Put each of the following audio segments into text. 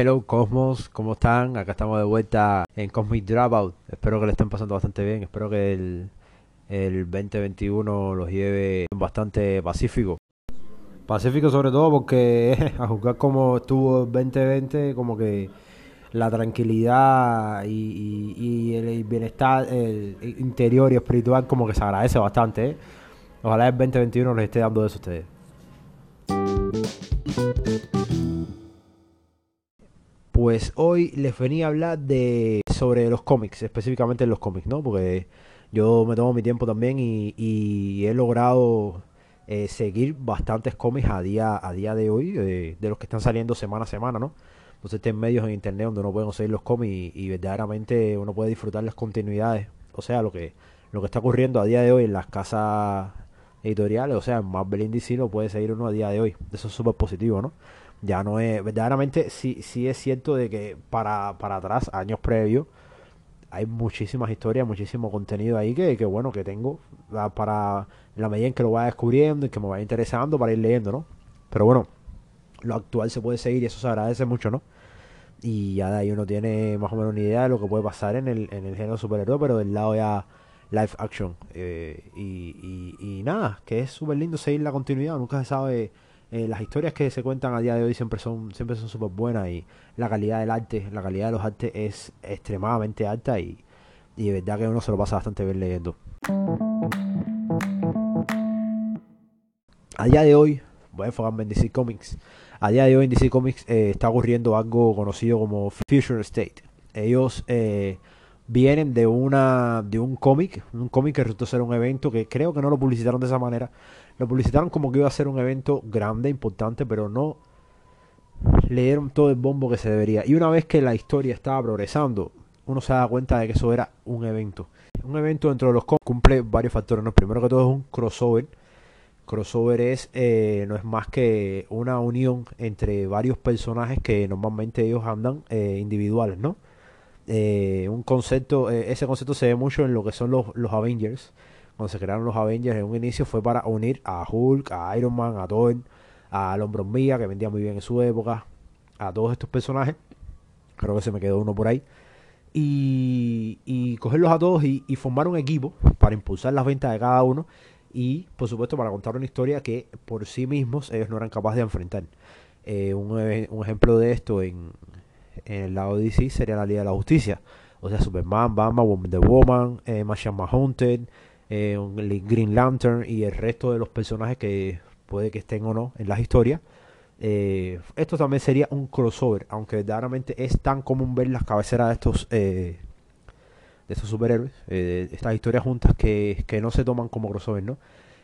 Hello Cosmos, ¿cómo están? Acá estamos de vuelta en Cosmic Dropout. Espero que le estén pasando bastante bien. Espero que el, el 2021 los lleve bastante pacífico. Pacífico sobre todo porque a juzgar como estuvo el 2020, como que la tranquilidad y, el bienestar interior y espiritual como que se agradece bastante. ¿eh? Ojalá el 2021 les esté dando eso a ustedes. Pues hoy les venía a hablar de sobre los cómics, específicamente los cómics, ¿no? Porque yo me tomo mi tiempo también y, y he logrado eh, seguir bastantes cómics a día a día de hoy, de los que están saliendo semana a semana, ¿no? Entonces hay medios en internet donde uno puede conseguir los cómics y, verdaderamente uno puede disfrutar las continuidades, o sea, lo que lo que está ocurriendo a día de hoy en las casas editoriales, o sea, en Marvel y lo puede seguir uno a día de hoy. Eso es súper positivo, ¿no? Ya no es, verdaderamente sí, sí es cierto de que para, para atrás, años previos, hay muchísimas historias, muchísimo contenido ahí que, que bueno, que tengo ah, para la medida en que lo vaya descubriendo y que me vaya interesando para ir leyendo, ¿no? Pero bueno, lo actual se puede seguir y eso se agradece mucho, ¿no? Y ya de ahí uno tiene más o menos una idea de lo que puede pasar en el, en el género superhéroe, pero del lado ya live action. Eh, y, y, y nada, que es súper lindo seguir la continuidad, nunca se sabe. Eh, las historias que se cuentan a día de hoy siempre son siempre son súper buenas y la calidad del arte, la calidad de los artes es extremadamente alta y, y de verdad que uno se lo pasa bastante bien leyendo. A día de hoy, voy a enfocarme en DC Comics. A día de hoy en DC Comics eh, está ocurriendo algo conocido como Future State. Ellos eh, vienen de una de un cómic, un cómic que resultó ser un evento que creo que no lo publicitaron de esa manera. Lo publicitaron como que iba a ser un evento grande, importante, pero no le dieron todo el bombo que se debería. Y una vez que la historia estaba progresando, uno se da cuenta de que eso era un evento. Un evento dentro de los cómics cumple varios factores. ¿no? Primero que todo es un crossover. Crossover es eh, no es más que una unión entre varios personajes que normalmente ellos andan eh, individuales, ¿no? Eh, un concepto, eh, ese concepto se ve mucho en lo que son los, los Avengers. Cuando se crearon los Avengers en un inicio fue para unir a Hulk, a Iron Man, a Thor, al Hombre Hormiga, que vendía muy bien en su época, a todos estos personajes. Creo que se me quedó uno por ahí. Y, y cogerlos a todos y, formar un equipo para impulsar las ventas de cada uno y por supuesto para contar una historia que por sí mismos ellos no eran capaces de enfrentar. Eh, un, e- un ejemplo de esto en, en el lado de DC sería la Liga de la Justicia. O sea, Superman, Batman, Wonder Woman, eh, Martian Manhunter, eh, Green Lantern y el resto de los personajes que puede que estén o no en las historias. Eh, esto también sería un crossover, aunque verdaderamente es tan común ver las cabeceras de estos eh, de estos superhéroes, eh, estas historias juntas que, que no se toman como crossover, ¿no?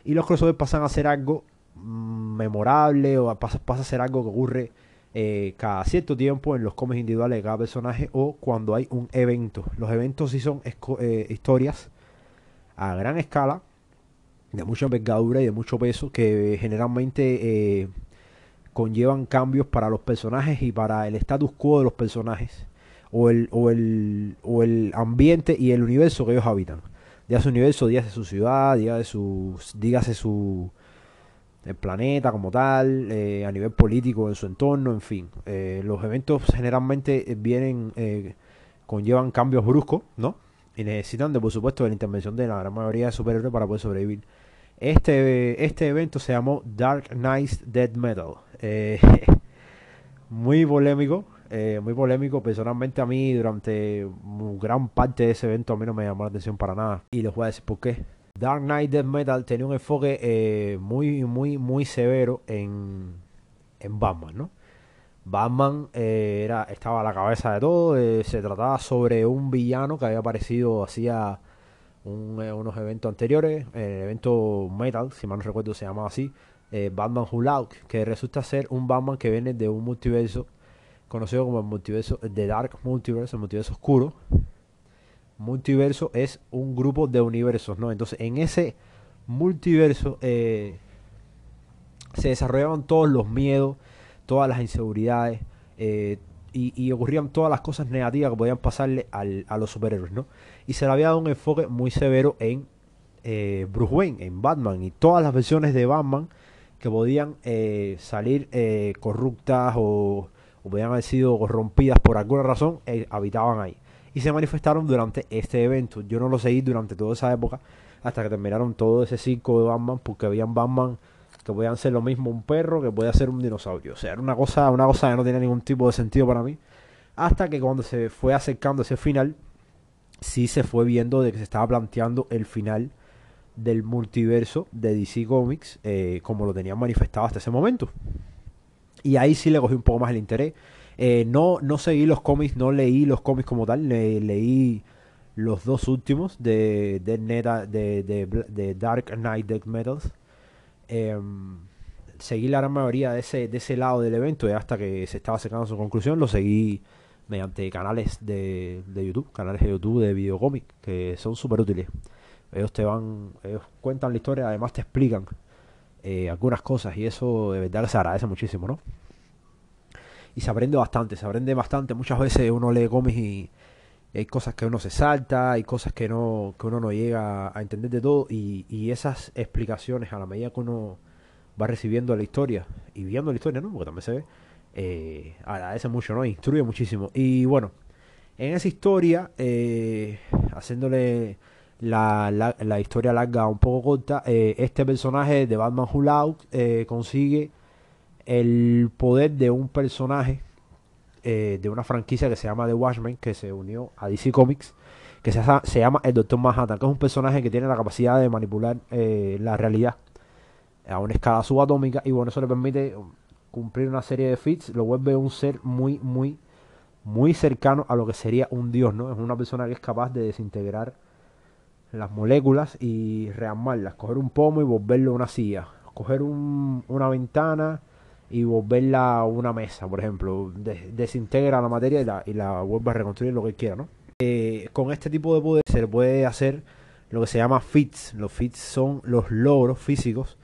Y los crossovers pasan a ser algo mm, memorable o pasa, pasa a ser algo que ocurre eh, cada cierto tiempo en los cómics individuales de cada personaje o cuando hay un evento. Los eventos sí son eh, historias a gran escala, de mucha envergadura y de mucho peso, que generalmente eh, conllevan cambios para los personajes y para el status quo de los personajes o el, o el, o el ambiente y el universo que ellos habitan. Dígase universo, dígase su ciudad, dígase su, dígase su el planeta como tal, eh, a nivel político en su entorno, en fin. Eh, los eventos generalmente eh, vienen, conllevan cambios bruscos, ¿no? Y necesitan, de, por supuesto, de la intervención de la gran mayoría de superhéroes para poder sobrevivir. Este, este evento se llamó Dark Knights Dead Metal. Muy polémico, muy polémico. Personalmente a mí durante gran parte de ese evento a mí no me llamó la atención para nada. Y les voy a decir por qué. Dark Knight Death Metal tenía un enfoque eh, muy, muy, muy severo en, Batman, ¿no? Batman eh, era, estaba a la cabeza de todo. eh, se trataba sobre un villano que había aparecido hacía un, unos eventos anteriores. El evento Metal, si mal no recuerdo, se llamaba así. Batman Who que resulta ser un Batman que viene de un multiverso conocido como el multiverso The Dark Multiverse, el multiverso oscuro. Multiverso es un grupo de universos, ¿no? Entonces, en ese multiverso eh, se desarrollaban todos los miedos, todas las inseguridades eh, y, ocurrían todas las cosas negativas que podían pasarle a los superhéroes, ¿no? Y se le había dado un enfoque muy severo en eh, Bruce Wayne, en Batman y todas las versiones de Batman que podían salir corruptas o, o podían haber sido corrompidas por alguna razón, habitaban ahí. Y se manifestaron durante este evento. Yo no lo seguí durante toda esa época, hasta que terminaron todo ese circo de Batman, porque habían Batman que podían ser lo mismo un perro que podía ser un dinosaurio. O sea, era una cosa, una cosa que no tenía ningún tipo de sentido para mí. Hasta que cuando se fue acercando ese final, sí se fue viendo de que se estaba planteando el final del multiverso de DC Comics, eh, como lo tenían manifestado hasta ese momento. Y ahí sí le cogí un poco más el interés. Eh, no, no seguí los cómics, no leí los cómics como tal, leí los dos últimos de, de, de, de Dark Knight Death Metals. Em, seguí la gran mayoría de ese, de ese lado del evento hasta que se estaba sacando su conclusión lo seguí mediante canales de, de YouTube, canales de YouTube de videocómics que son súper útiles. Ellos te van, ellos cuentan la historia, además te explican eh, algunas cosas y eso de verdad se agradece muchísimo, ¿no? Y se aprende bastante, se aprende bastante. Muchas veces uno lee cómics y hay cosas que uno se salta, hay cosas que no que uno no llega a entender de todo y, y esas explicaciones a la medida que uno va recibiendo la historia y viendo la historia, ¿no? Porque también se ve, eh, agradece mucho, ¿no? Instruye muchísimo. Y bueno, en esa historia, eh, haciéndole la, la, historia larga un poco corta, eh, este personaje de Batman Who consigue el poder de un personaje eh, de una franquicia que se llama The Watchmen, que se unió a DC Comics, que se, se llama el Doctor Manhattan, que es un personaje que tiene la capacidad de manipular la realidad a una escala subatómica y bueno, eso le permite cumplir una serie de feats, lo vuelve un ser muy, muy, muy cercano a lo que sería un dios, ¿no? Es una persona que es capaz de desintegrar las moléculas y rearmarlas, coger un pomo y volverlo una silla, coger una ventana y volverla una mesa, por ejemplo, desintegra la materia y la, y la vuelve a reconstruir lo que quiera, ¿no? Eh, con este tipo de poder se le puede hacer lo que se llama fits. Los fits son los logros físicos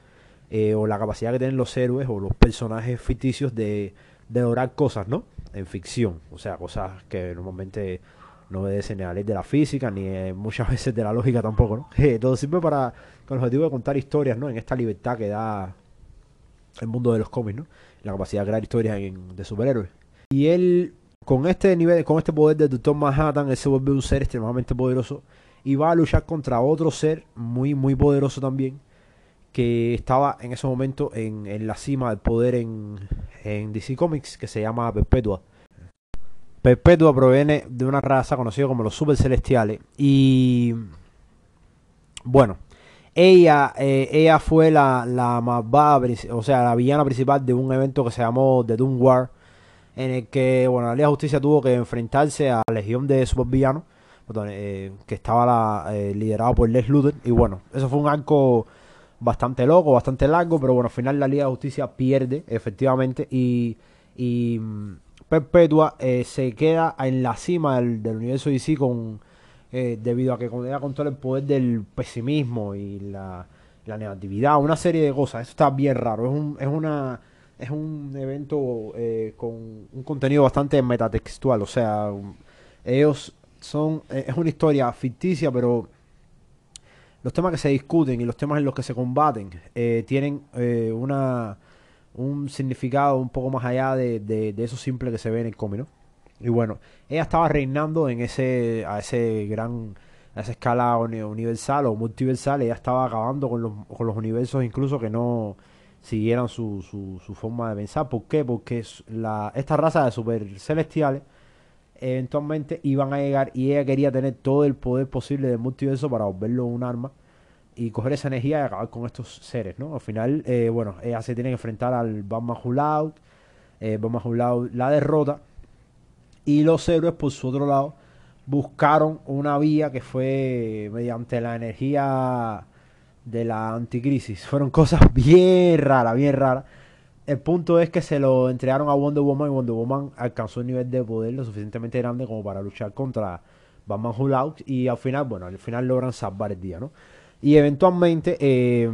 eh, o la capacidad que tienen los héroes o los personajes ficticios de, de lograr cosas, ¿no? En ficción, o sea, cosas que normalmente no obedecen a la ley de la física, ni eh, muchas veces de la lógica tampoco, ¿no? Todo sirve para, con el objetivo de contar historias, ¿no? En esta libertad que da el mundo de los cómics, ¿no? La capacidad de crear historias de superhéroes. Y él, con este nivel, con este poder de Doctor Manhattan, él se vuelve un ser extremadamente poderoso y va a luchar contra otro ser muy, muy poderoso también, que estaba en ese momento en, en la cima del poder en, en DC Comics, que se llama Perpetua. Perpetua proviene de una raza conocida como los super celestiales. Y bueno, ella, eh, ella fue la, la malvada, o sea, la villana principal de un evento que se llamó The Doom War, en el que, bueno, la Liga de Justicia tuvo que enfrentarse a la legión de supervillanos, eh, que estaba la, eh, liderado por Les Luthor. Y bueno, eso fue un arco bastante loco, bastante largo, pero bueno, al final la Liga de Justicia pierde, efectivamente, y, y Perpetua eh, se queda en la cima del, universo DC con eh, debido a que ella controla el poder del pesimismo y la, negatividad, una serie de cosas. Eso está bien raro. Es un, es una es un evento eh, con un contenido bastante metatextual. O sea, ellos son es una historia ficticia, pero los temas que se discuten y los temas en los que se combaten tienen una un significado un poco más allá de, de, eso simple que se ve en el cómic, ¿no? Y bueno, ella estaba reinando en ese, a ese gran, a esa escala universal o multiversal, ella estaba acabando con los, con los universos incluso que no siguieran su, su, su forma de pensar. ¿Por qué? Porque la, esta raza de super celestiales eventualmente iban a llegar y ella quería tener todo el poder posible del multiverso para volverlo un arma y coger esa energía y acabar con estos seres, ¿no? Al final, eh, bueno, ella se tiene que enfrentar al Batman Hulao, eh, Batman la derrota, y los héroes, por su otro lado, buscaron una vía que fue mediante la energía de la anticrisis. Fueron cosas bien raras, bien raras. El punto es que se lo entregaron a Wonder Woman y Wonder Woman alcanzó un nivel de poder lo suficientemente grande como para luchar contra Batman Hulao y al final, bueno, al final logran salvar el día, ¿no? Y eventualmente eh,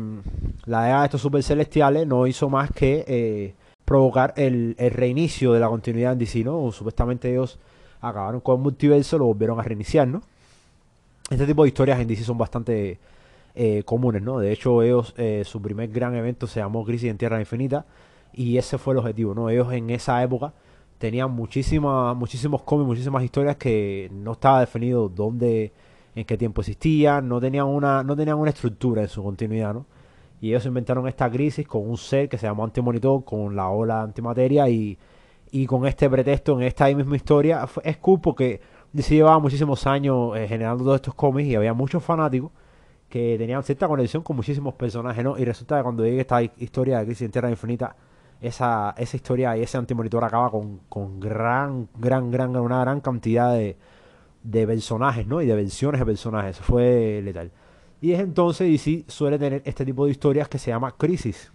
la era de estos super celestiales no hizo más que eh, provocar el, reinicio de la continuidad en DC, ¿no? supuestamente ellos acabaron con el multiverso, lo volvieron a reiniciar, ¿no? Este tipo de historias en DC son bastante eh, comunes, ¿no? De hecho, ellos, su primer gran evento se llamó Crisis en Tierra Infinita y ese fue el objetivo, ¿no? Ellos en esa época tenían muchísimas, muchísimos cómics, muchísimas historias que no estaba definido dónde, en qué tiempo existían, no tenían una, no tenían una estructura en su continuidad, ¿no? Y ellos inventaron esta crisis con un ser que se llamó Antimonitor, con la ola antimateria y, y con este pretexto en esta misma historia. Es cool porque DC llevaba muchísimos años eh, generando todos estos cómics y había muchos fanáticos que tenían cierta conexión con muchísimos personajes, ¿no? Y resulta que cuando llegue esta historia de Crisis en Tierra Infinita, esa, esa historia y ese antimonitor acaba con, con gran, gran, gran, una gran cantidad de, de personajes, ¿no? Y de versiones de personajes. Eso fue letal. Y es entonces DC suele tener este tipo de historias que se llama Crisis.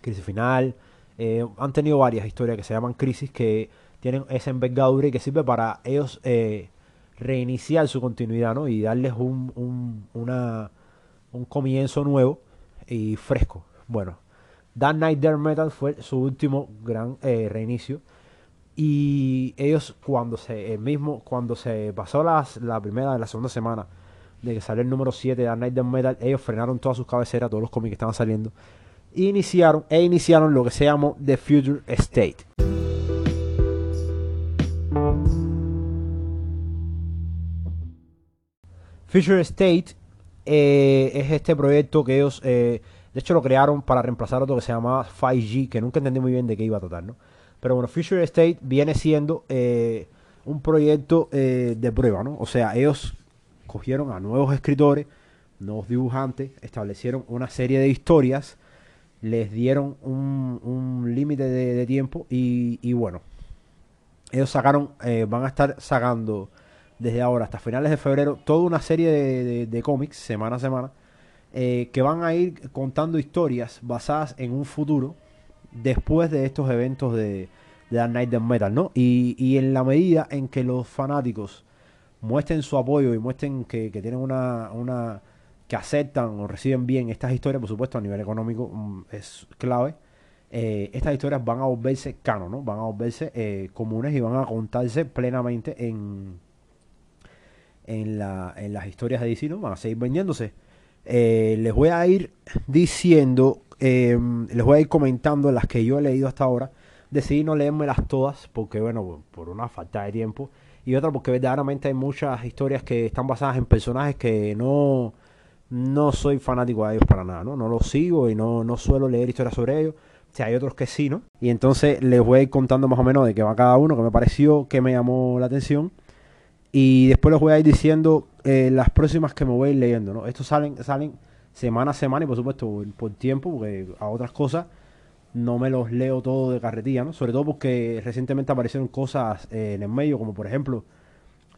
Crisis final. Eh, han tenido varias historias que se llaman Crisis que tienen esa envergadura y que sirve para ellos eh, reiniciar su continuidad, ¿no? Y darles un, un, un comienzo nuevo y fresco. Bueno, Dark Knight Dark Metal fue su último gran eh, reinicio. Y ellos cuando se, mismo, cuando se pasó las, la primera, la segunda semana de que salió el número 7 de Night Metal, ellos frenaron todas sus cabeceras, todos los cómics que estaban saliendo, e iniciaron, e iniciaron lo que se llamó The Future State. Future State eh, es este proyecto que ellos, eh, de hecho, lo crearon para reemplazar otro que se llamaba 5G, que nunca entendí muy bien de qué iba a tratar, ¿no? Pero bueno, Future State viene siendo eh, un proyecto de prueba, ¿no? O sea, ellos cogieron a nuevos escritores, nuevos dibujantes, establecieron una serie de historias, les dieron un, límite de, tiempo y, bueno, ellos sacaron, eh, van a estar sacando desde ahora hasta finales de febrero toda una serie de, cómics, semana a semana, eh, que van a ir contando historias basadas en un futuro después de estos eventos de, de Dark Knight Metal, ¿no? Y en la medida en que los fanáticos muestren su apoyo y muestren que, tienen una, una, que aceptan o reciben bien estas historias, por supuesto a nivel económico mm, es clave. Eh, estas historias van a volverse canon, ¿no? Van a volverse eh, comunes y van a contarse plenamente en, en, la, en las historias de DC, ¿no? Van a seguir vendiéndose. Eh, les voy a ir diciendo, em, les voy a ir comentando las que yo he leído hasta ahora. Decidí no leérmelas todas porque, bueno, por una falta de tiempo y otra porque verdaderamente hay muchas historias que están basadas en personajes que no, no soy fanático de ellos para nada, ¿no? No los sigo y no, no suelo leer historias sobre ellos. O hay otros que sí, ¿no? Y entonces les voy a ir contando más o menos de qué va cada uno, que me pareció, que me llamó la atención. Y después les voy a ir diciendo eh, las próximas que me voy a ir leyendo, ¿no? Estos salen, salen semana a semana y por supuesto por tiempo, porque a otras cosas no me los leo todo de carretilla, ¿no? Sobre todo porque recientemente aparecieron cosas eh, en el medio, como por ejemplo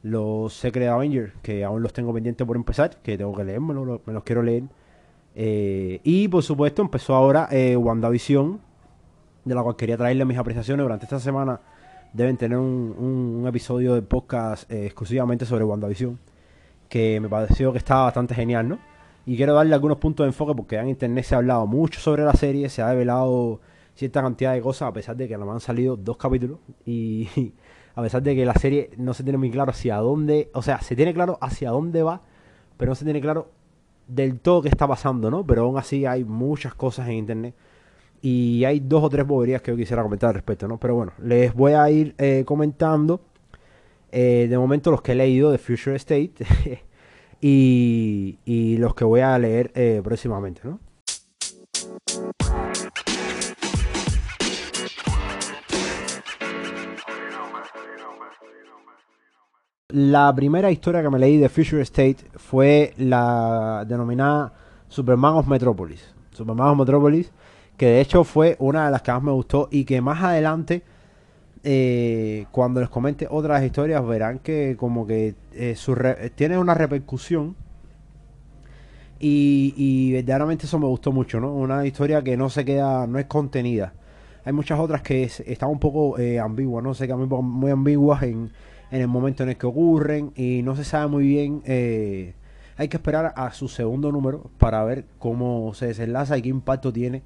los Secret Avengers, que aún los tengo pendientes por empezar, que tengo que leer, me los, quiero leer. Eh, y por supuesto empezó ahora eh, WandaVision, de la cual quería traerle mis apreciaciones durante esta semana. Deben tener un, episodio de podcast eh, exclusivamente sobre WandaVision, que me pareció que estaba bastante genial, ¿no? Y quiero darle algunos puntos de enfoque porque en internet se ha hablado mucho sobre la serie, se ha develado cierta cantidad de cosas a pesar de que no me han salido dos capítulos y a pesar de que la serie no se tiene muy claro hacia dónde, o sea, se tiene claro hacia dónde va, pero no se tiene claro del todo qué está pasando, ¿no? Pero aún así hay muchas cosas en internet y hay dos o tres boberías que yo quisiera comentar al respecto, ¿no? Pero bueno, les voy a ir eh, comentando eh, de momento los que he leído de Future State y, los que voy a leer eh, próximamente, ¿no? La primera historia que me leí de Future State fue la denominada Superman of Metropolis. Superman of Metropolis, que de hecho fue una de las que más me gustó y que más adelante eh, cuando les comente otras historias verán que como que eh, tiene una repercusión y, verdaderamente eso me gustó mucho, ¿no? Una historia que no se queda, no es contenida. Hay muchas otras que están un poco eh, ambiguas, ¿no? Quedan muy, muy ambiguas en, en, el momento en el que ocurren y no se sabe muy bien. Eh, hay que esperar a su segundo número para ver cómo se desenlaza y qué impacto tiene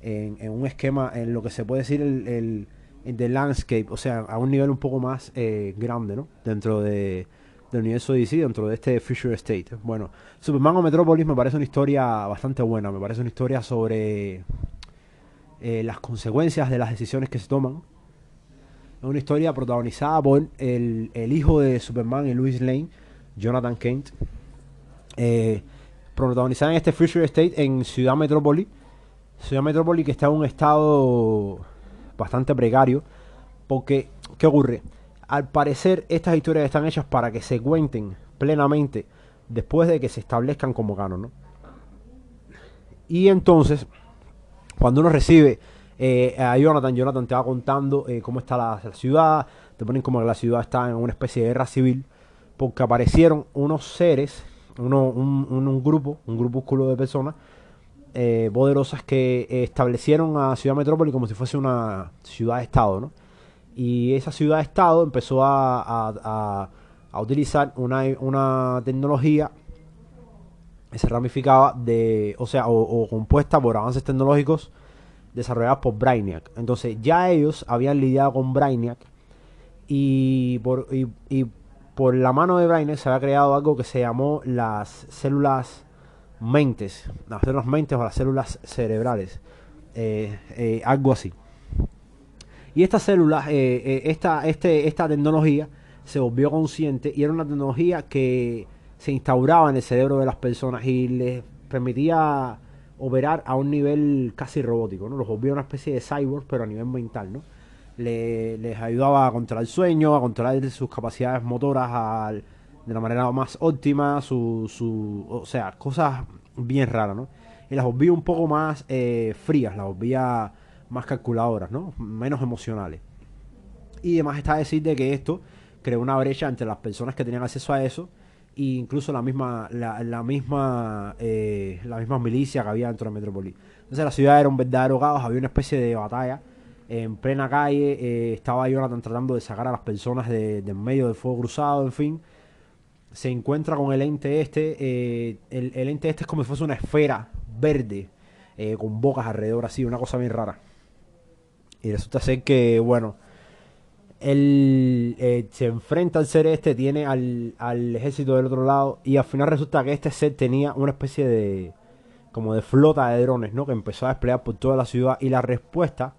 en, un esquema, en lo que se puede decir el de landscape, o sea, a un nivel un poco más eh, grande, ¿no? Dentro de, del universo DC, dentro de este Future State. Bueno, Superman o Metropolis me parece una historia bastante buena, me parece una historia sobre eh, las consecuencias de las decisiones que se toman. Una historia protagonizada por el, hijo de Superman y Louis Lane, Jonathan Kent. Eh, protagonizada en este Future State en Ciudad Metrópoli. Ciudad Metrópoli que está en un estado bastante precario. Porque, ¿qué ocurre? Al parecer, estas historias están hechas para que se cuenten plenamente después de que se establezcan como canon, ¿no? Y entonces, cuando uno recibe eh, Jonathan, Jonathan te va contando eh, cómo está la, ciudad, te ponen como que la ciudad está en una especie de guerra civil, porque aparecieron unos seres, uno, un, grupo, un grupúsculo de personas eh, poderosas que establecieron a Ciudad Metrópoli como si fuese una ciudad-estado, ¿no? Y esa ciudad-estado empezó a, utilizar una tecnología que se ramificaba de, o sea, o compuesta por avances tecnológicos desarrolladas por Brainiac. Entonces ya ellos habían lidiado con Brainiac y por, y, por la mano de Brainiac se había creado algo que se llamó las células mentes, las células mentes o las células cerebrales, eh, eh, algo así. Y esta célula, eh, esta, este, esta tecnología se volvió consciente y era una tecnología que se instauraba en el cerebro de las personas y les permitía operar a un nivel casi robótico, ¿no? Los volvía una especie de cyborg, pero a nivel mental, ¿no? les ayudaba a controlar el sueño, a controlar sus capacidades motoras de la manera más óptima, su, su, o sea, cosas bien raras, ¿no? Y las volvía un poco más eh, frías, las volvía más calculadoras, ¿no? Menos emocionales. Y además está decir de que esto creó una brecha entre las personas que tenían acceso a eso e incluso la misma la, la misma eh, la misma milicia que había dentro de Metrópoli. Entonces la ciudad era un verdadero caos, había una especie de batalla en plena calle, eh, estaba Jonathan tratando de sacar a las personas de, en medio del fuego cruzado, en fin. Se encuentra con el ente este, eh, el, el, ente este es como si fuese una esfera verde, con bocas alrededor así, una cosa bien rara. Y resulta ser que, bueno, él eh, se enfrenta al ser este, tiene al, ejército del otro lado y al final resulta que este ser tenía una especie de como de flota de drones, ¿no? Que empezó a desplegar por toda la ciudad y la respuesta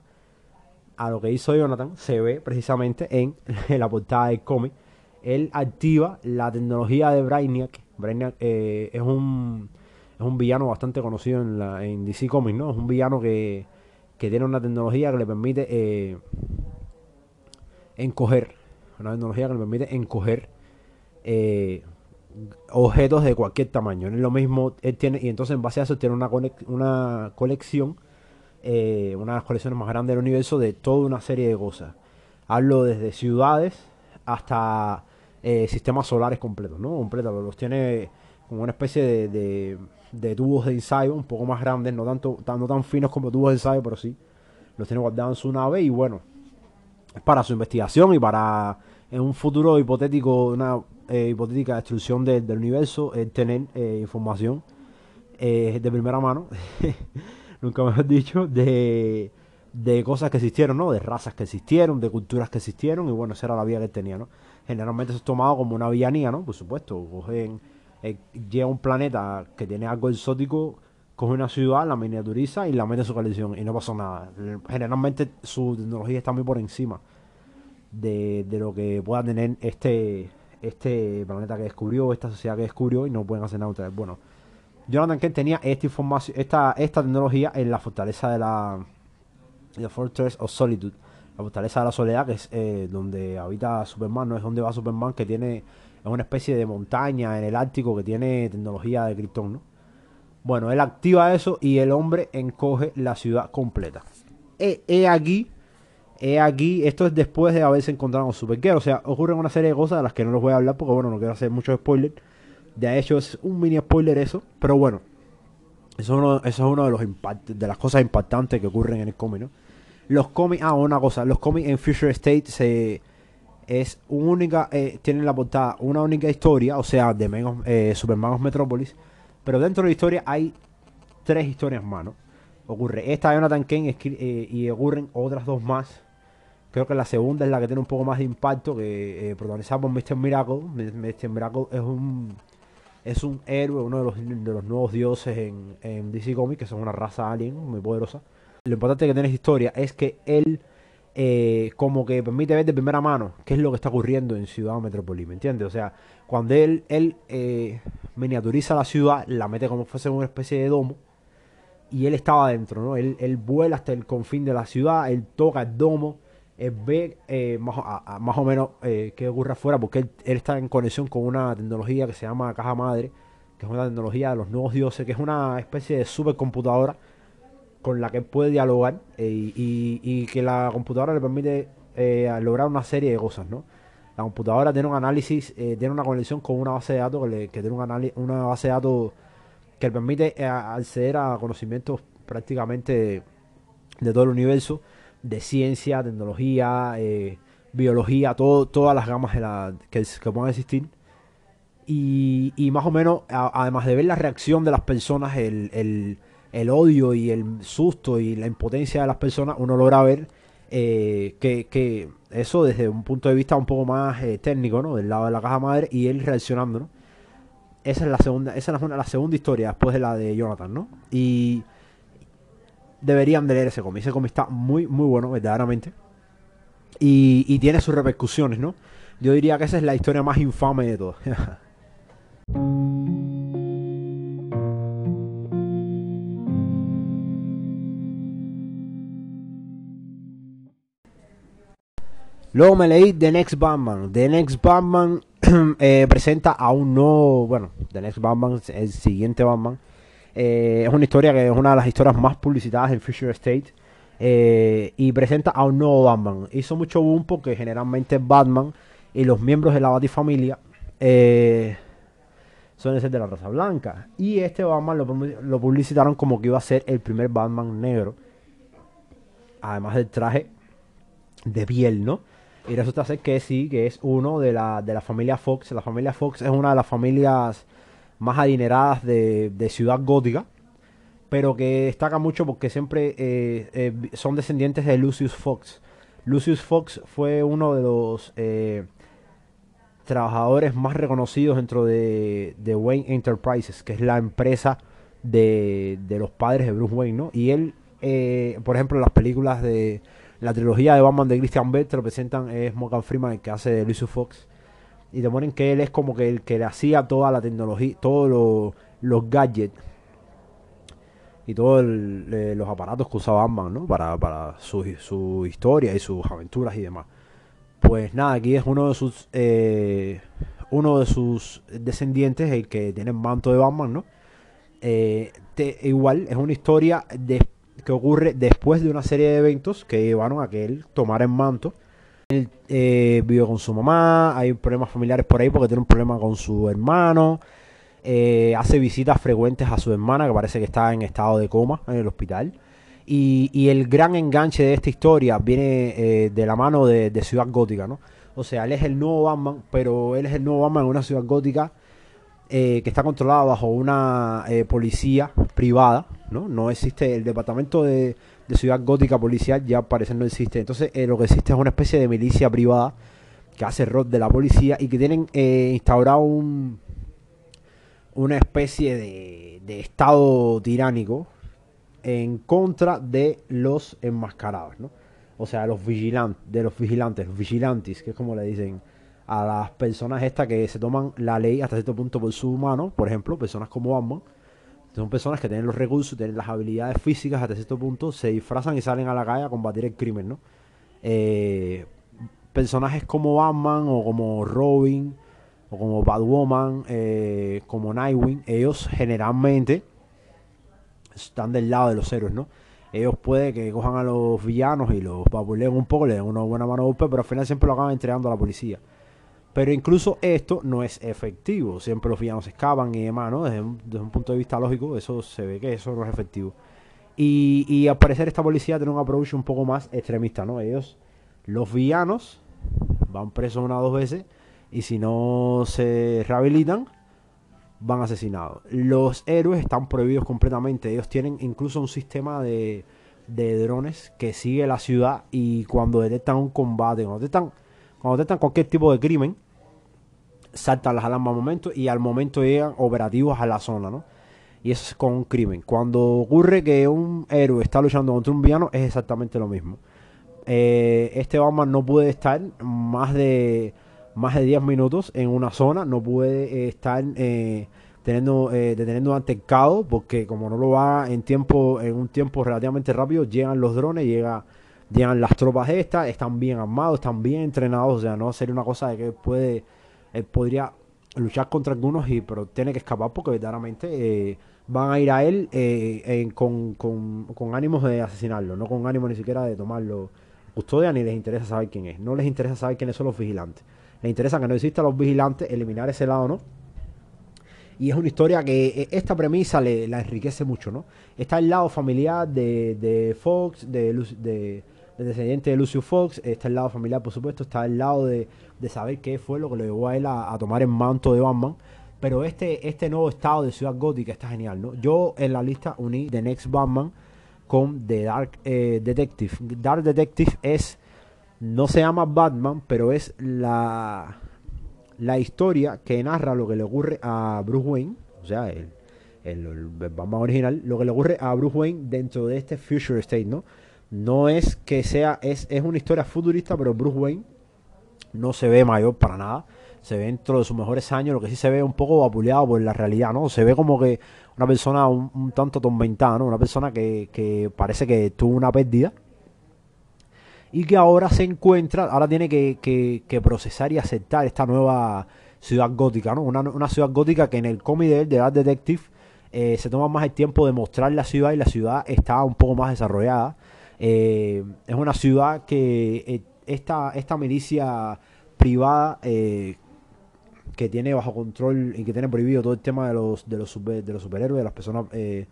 a lo que hizo Jonathan se ve precisamente en, la portada del cómic. Él activa la tecnología de Brainiac. Brainiac eh, es un es un villano bastante conocido en, la, en DC Comics, ¿no? Es un villano que, que tiene una tecnología que le permite eh, encoger, una tecnología que le permite encoger eh, objetos de cualquier tamaño. es lo mismo, él tiene, y entonces en base a eso tiene una, una colección, eh, una de las colecciones más grandes del universo de toda una serie de cosas. Hablo desde ciudades hasta eh, sistemas solares completos, ¿no? Completos, los tiene como una especie de, de, tubos de ensayo un poco más grandes, no tanto no tan finos como tubos de ensayo, pero sí los tiene guardados en su nave y bueno, para su investigación y para en un futuro hipotético, una eh, hipotética destrucción del universo, es tener eh, información eh, de primera mano, nunca mejor dicho, de, de cosas que existieron, ¿no? De razas que existieron, de culturas que existieron, y bueno, esa era la vía que él tenía, ¿no? Generalmente eso es tomado como una villanía, ¿no? Por supuesto, cogen, llega un planeta que tiene algo exótico, coge una ciudad, la miniaturiza y la mete en su colección y no pasó nada. Generalmente su tecnología está muy por encima de, lo que pueda tener este este planeta que descubrió, esta sociedad que descubrió y no pueden hacer nada ustedes. Bueno, Jonathan Kent tenía esta información, esta, esta tecnología en la fortaleza de la, The Fortress of Solitude, la fortaleza de la soledad, que es eh, donde habita Superman, no es donde va Superman, que tiene es una especie de montaña en el Ártico que tiene tecnología de Krypton, ¿no? Bueno, él activa eso y el hombre encoge la ciudad completa. He, aquí, he aquí, esto es después de haberse encontrado con Supergirl. O sea, ocurren una serie de cosas de las que no les voy a hablar porque, bueno, no quiero hacer muchos spoilers. De hecho, es un mini spoiler eso. Pero bueno, eso es uno, de, los de las cosas impactantes que ocurren en el cómic, ¿no? Los cómics, ah, una cosa, los cómics en Future State se es única, eh, tienen la portada una única historia, o sea, de menos, eh, Superman of Metropolis pero dentro de la historia hay tres historias más, ¿no? Ocurre esta de Jonathan Kane eh, y ocurren otras dos más. Creo que la segunda es la que tiene un poco más de impacto, que eh, protagonizada por Mr. Miracle. Mr. Miracle es un es un héroe, uno de los, de los nuevos dioses en, DC Comics, que son una raza alien muy poderosa. Lo importante que tiene esta historia es que él eh, como que permite ver de primera mano qué es lo que está ocurriendo en Ciudad Metrópoli, ¿me entiendes? O sea, cuando él, él eh, miniaturiza la ciudad, la mete como fuese una especie de domo, y él estaba adentro, ¿no? Él, él vuela hasta el confín de la ciudad, él toca el domo, él ve eh, más, o menos eh, qué ocurre afuera, porque él, está en conexión con una tecnología que se llama caja madre, que es una tecnología de los nuevos dioses, que es una especie de supercomputadora con la que puede dialogar eh, y, y- y que la computadora le permite eh, lograr una serie de cosas, ¿no? La computadora tiene un análisis, eh, tiene una conexión con una base de datos que, le- tiene un una base de datos que le permite eh, acceder a conocimientos prácticamente de, todo el universo, de ciencia, tecnología, eh, biología, todo, todas las gamas de la, que, que puedan existir. Y, más o menos, además de ver la reacción de las personas, el- el odio y el susto y la impotencia de las personas, uno logra ver eh, que, que eso desde un punto de vista un poco más eh, técnico, ¿no? Del lado de la caja madre y él reaccionando, ¿no? Esa es la segunda, esa es la, la segunda historia después de la de Jonathan, ¿no? Y deberían de leer ese cómic. Ese cómic está muy, muy bueno, verdaderamente. Y, y tiene sus repercusiones, ¿no? Yo diría que esa es la historia más infame de todas. Luego me leí The Next Batman. The Next Batman eh, presenta a un nuevo. Bueno, The Next Batman, el siguiente Batman. Eh, es una historia que es una de las historias más publicitadas en Future State. eh, y presenta a un nuevo Batman. Hizo mucho boom porque generalmente Batman y los miembros de la Batifamilia eh, ser de la raza blanca. Y este Batman lo, lo publicitaron como que iba a ser el primer Batman negro. Además del traje de piel, ¿no? Y resulta ser que sí, que es uno de la, de la familia Fox. La familia Fox es una de las familias más adineradas de, de Ciudad Gótica, pero que destaca mucho porque siempre eh, eh, son descendientes de Lucius Fox. Lucius Fox fue uno de los eh, trabajadores más reconocidos dentro de, de Wayne Enterprises, que es la empresa de, de los padres de Bruce Wayne, ¿no? Y él, eh, por ejemplo, en las películas de la trilogía de Batman de Christian Bale te lo presentan, es Morgan Freeman el que hace de Lucius Fox. Y te ponen que él es como que el que le hacía toda la tecnología, todos lo- los gadgets y todos los aparatos que usaba Batman, ¿no? Para, su, historia y sus aventuras y demás. Pues nada, aquí es uno de sus eh, uno de sus descendientes el que tiene el manto de Batman, ¿no? Eh, igual es una historia de- que ocurre después de una serie de eventos que llevaron a que él tomara el manto. Él eh, vive con su mamá, hay problemas familiares por ahí porque tiene un problema con su hermano. eh, hace visitas frecuentes a su hermana que parece que está en estado de coma en el hospital. Y, el gran enganche de esta historia viene eh, de la mano de, de Ciudad Gótica, ¿no? O sea, él es el nuevo Batman, pero él es el nuevo Batman en una ciudad gótica eh, que está controlada bajo una eh, policía privada, ¿no? No existe el departamento de, ciudad gótica policial, ya parece no existe. Entonces, eh, lo que existe es una especie de milicia privada que hace rol de la policía y que tienen instaurado un, una especie de, de estado tiránico en contra de los enmascarados, ¿no? O sea, los vigilantes, de los vigilantes, los vigilantes, que es como le dicen a las personas estas que se toman la ley hasta cierto punto por su mano, por ejemplo, personas como Batman, son personas que tienen los recursos, tienen las habilidades físicas hasta cierto punto, se disfrazan y salen a la calle a combatir el crimen, ¿no? Eh, personajes como Batman o como Robin o como Batwoman, eh, como Nightwing, ellos generalmente están del lado de los héroes, ¿no? Ellos puede que cojan a los villanos y los vapuleen un poco, le den una buena mano de golpe, pero al final siempre lo acaban entregando a la policía. Pero incluso esto no es efectivo. Siempre los villanos escapan y demás, ¿no? Desde un, punto de vista lógico, eso se ve que eso no es efectivo. Y, y al parecer esta policía tiene un approach un poco más extremista, ¿no? Ellos, los villanos, van presos una o dos veces y si no se rehabilitan, van asesinados. Los héroes están prohibidos completamente. Ellos tienen incluso un sistema de, de drones que sigue la ciudad y cuando detectan un combate, cuando detectan, cuando detectan cualquier tipo de crimen, saltan las alarmas al momento y al momento llegan operativos a la zona, ¿no? Y eso es con un crimen. Cuando ocurre que un héroe está luchando contra un villano, es exactamente lo mismo. eh, este Batman no puede estar más de más de 10 minutos en una zona, no puede eh, estar eh, teniendo, eh, deteniendo porque como no lo va en tiempo, en un tiempo relativamente rápido, llegan los drones, llega, llegan las tropas estas, están bien armados, están bien entrenados, o sea, no sería una cosa de que puede, él podría luchar contra algunos, y, pero tiene que escapar porque verdaderamente eh, van a ir a él eh, con, con, con ánimos de asesinarlo, no con ánimo ni siquiera de tomarlo custodia, ni les interesa saber quién es, no les interesa saber quiénes son los vigilantes, les interesa que no existan los vigilantes, eliminar ese lado, ¿no? Y es una historia que eh, esta premisa le, la enriquece mucho, ¿no? Está el lado familiar de, de Fox, de, de, del descendiente de Lucius Fox, está el lado familiar, por supuesto, está el lado de, de saber qué fue lo que lo llevó a él a, tomar el manto de Batman. Pero este, este nuevo estado de Ciudad Gótica está genial, ¿no? Yo en la lista uní The Next Batman con The Dark eh, Detective. Dark Detective es, no se llama Batman, pero es la, la historia que narra lo que le ocurre a Bruce Wayne, o sea, el, el, el Batman original, lo que le ocurre a Bruce Wayne dentro de este Future State, ¿no? No es que sea, es, es una historia futurista, pero Bruce Wayne no se ve mayor para nada. Se ve dentro de sus mejores años, lo que sí se ve un poco vapuleado por la realidad, ¿no? Se ve como que una persona un, tanto atormentada, ¿no? Una persona que, que parece que tuvo una pérdida y que ahora se encuentra, ahora tiene que, que- procesar y aceptar esta nueva ciudad gótica, ¿no? Una, una ciudad gótica que en el cómic de él, de Detective, eh, se toma más el tiempo de mostrar la ciudad y la ciudad está un poco más desarrollada. Eh, es una ciudad que eh, esta, esta milicia privada eh, que tiene bajo control y que tiene prohibido todo el tema de los, de los, super- de los superhéroes, de las personas eh,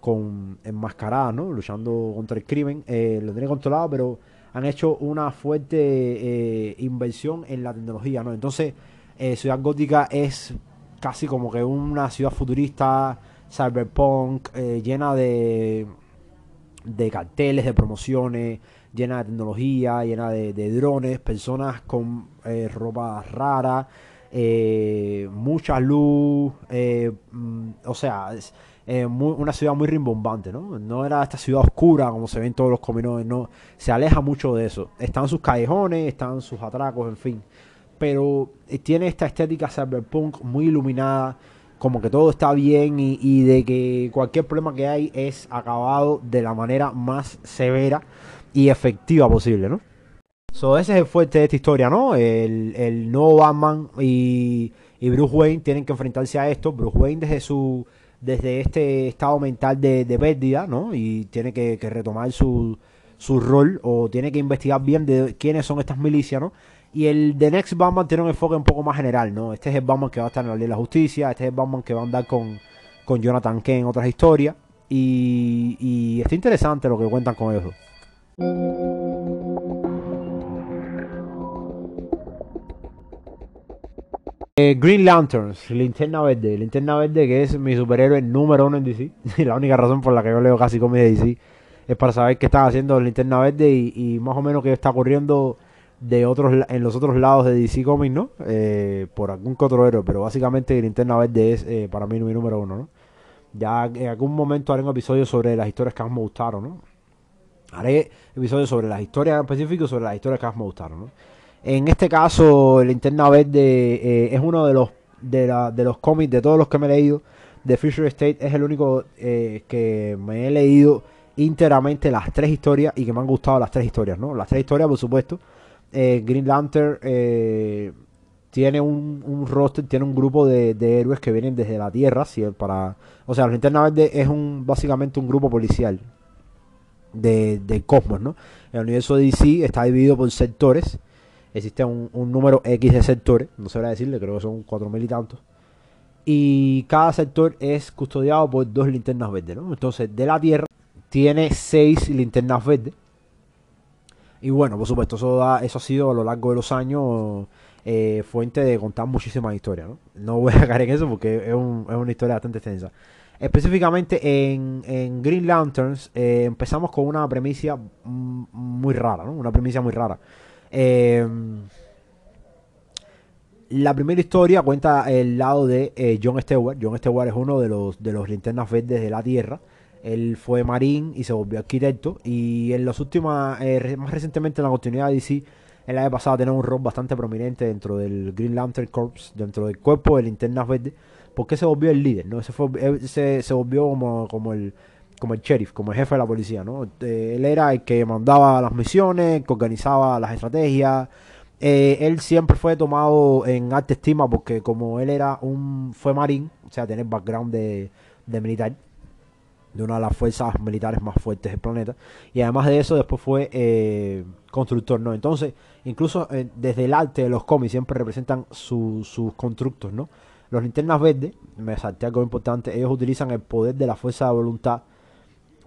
con enmascaradas, ¿no? Luchando contra el crimen. eh, lo tiene controlado, pero han hecho una fuerte inversión en la tecnología, ¿no? Entonces, Ciudad Gótica es casi como que una ciudad futurista, cyberpunk, llena de, de carteles, de promociones, llena de tecnología, llena de, drones, personas con eh, ropa rara, eh, mucha luz, eh, mm, o sea, es eh, una ciudad muy rimbombante, ¿no? No era esta ciudad oscura como se ven todos los cominoes, no, se aleja mucho de eso. Están sus callejones, están sus atracos, en fin, pero tiene esta estética cyberpunk muy iluminada, como que todo está bien y de que cualquier problema que hay es acabado de la manera más severa y efectiva posible, ¿no? So, ese es el fuerte de esta historia, ¿no? El, el nuevo Batman y, y Bruce Wayne tienen que enfrentarse a esto. Bruce Wayne desde su desde este estado mental de, de pérdida, ¿no? Y tiene que, que retomar su, su rol o tiene que investigar bien de quiénes son estas milicias, ¿no? Y el The Next Batman tiene un enfoque un poco más general, ¿no? Este es el Batman que va a estar en la ley de la justicia, este es el Batman que va a andar con, con Jonathan Kent en otras historias. Y, y está interesante lo que cuentan con ellos. Eh, Green Lanterns, Linterna Verde. Linterna Verde que es mi superhéroe número uno en DC. la única razón por la que yo leo casi cómics de DC es para saber qué están haciendo Linterna Verde y, y más o menos qué está ocurriendo de otros en los otros lados de DC Comics, ¿no? Eh, por algún otro héroe, pero básicamente Linterna Verde es eh, para mí mi número uno, ¿no? Ya en algún momento haré un episodio sobre las historias que más me gustaron, ¿no? Haré episodios sobre las historias en específico sobre las historias que más me gustaron. En este caso, Linterna Verde eh, es uno de los de, la- de los cómics, de todos los que me he leído, de Future State, es el único eh, que me he leído íntegramente las tres historias y que me han gustado las tres historias, ¿no? Las tres historias, por supuesto. Eh, Green Lantern eh, tiene un, un roster, tiene un grupo de, de héroes que vienen desde la Tierra, ¿sí? para, o sea, Linterna Verde es un básicamente un grupo policial de, del cosmos, ¿no? El universo de DC está dividido por sectores. Existe un, número X de sectores, no sé decirle, creo que son cuatro mil y tantos. Y cada sector es custodiado por dos linternas verdes, ¿no? Entonces, de la Tierra tiene seis linternas verdes. Y bueno, por supuesto, eso, da- eso ha sido a lo largo de los años eh, fuente de contar muchísimas historias, ¿no? No voy a caer en eso porque es, es una historia bastante extensa. Específicamente en, en Green Lanterns eh, empezamos con una premisa muy rara, ¿no? Una premisa muy rara. Eh, la primera historia cuenta el lado de eh, John Stewart. John Stewart es uno de los, de los linternas verdes de la Tierra. Él fue marín y se volvió arquitecto. Y en los últimos, eh, más recientemente en la continuidad de DC, él había pasado a tener un rol bastante prominente dentro del Green Lantern Corps, dentro del cuerpo de linternas verdes, porque se volvió el líder, ¿no? Ese fue, se, se volvió como, como el como el sheriff, como el jefe de la policía, ¿no? Eh, él era el que mandaba las misiones, que organizaba las estrategias. Eh, él siempre fue tomado en alta estima porque como él era un fue marín, o sea, tiene background de, de militar, de una de las fuerzas militares más fuertes del planeta. Y además de eso, después fue eh, constructor, ¿no? Entonces, incluso desde el arte de los cómics siempre representan sus constructos, ¿no? Los linternas verdes, me salté algo importante, ellos utilizan el poder de la fuerza de voluntad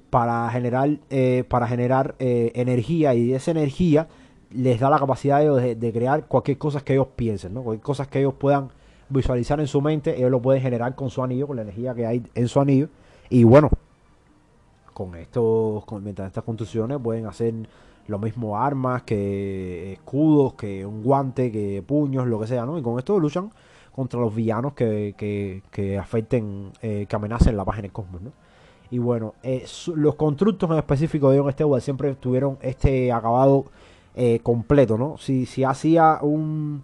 para generar, eh, para generar eh, energía y esa energía les da la capacidad de, de, crear cualquier cosa que ellos piensen, ¿no? cualquier cosa que ellos puedan visualizar en su mente, ellos lo pueden generar con su anillo, con la energía que hay en su anillo. Y bueno, con estos, con, estas construcciones pueden hacer lo mismo armas, que escudos, que un guante, que puños, lo que sea, ¿no? Y con esto luchan contra los villanos que, que, afecten, eh, que amenacen la página del cosmos, ¿no? Y bueno, eh, los constructos en específico de Ion Stewart siempre tuvieron este acabado eh, completo, ¿no? Si, si hacía un,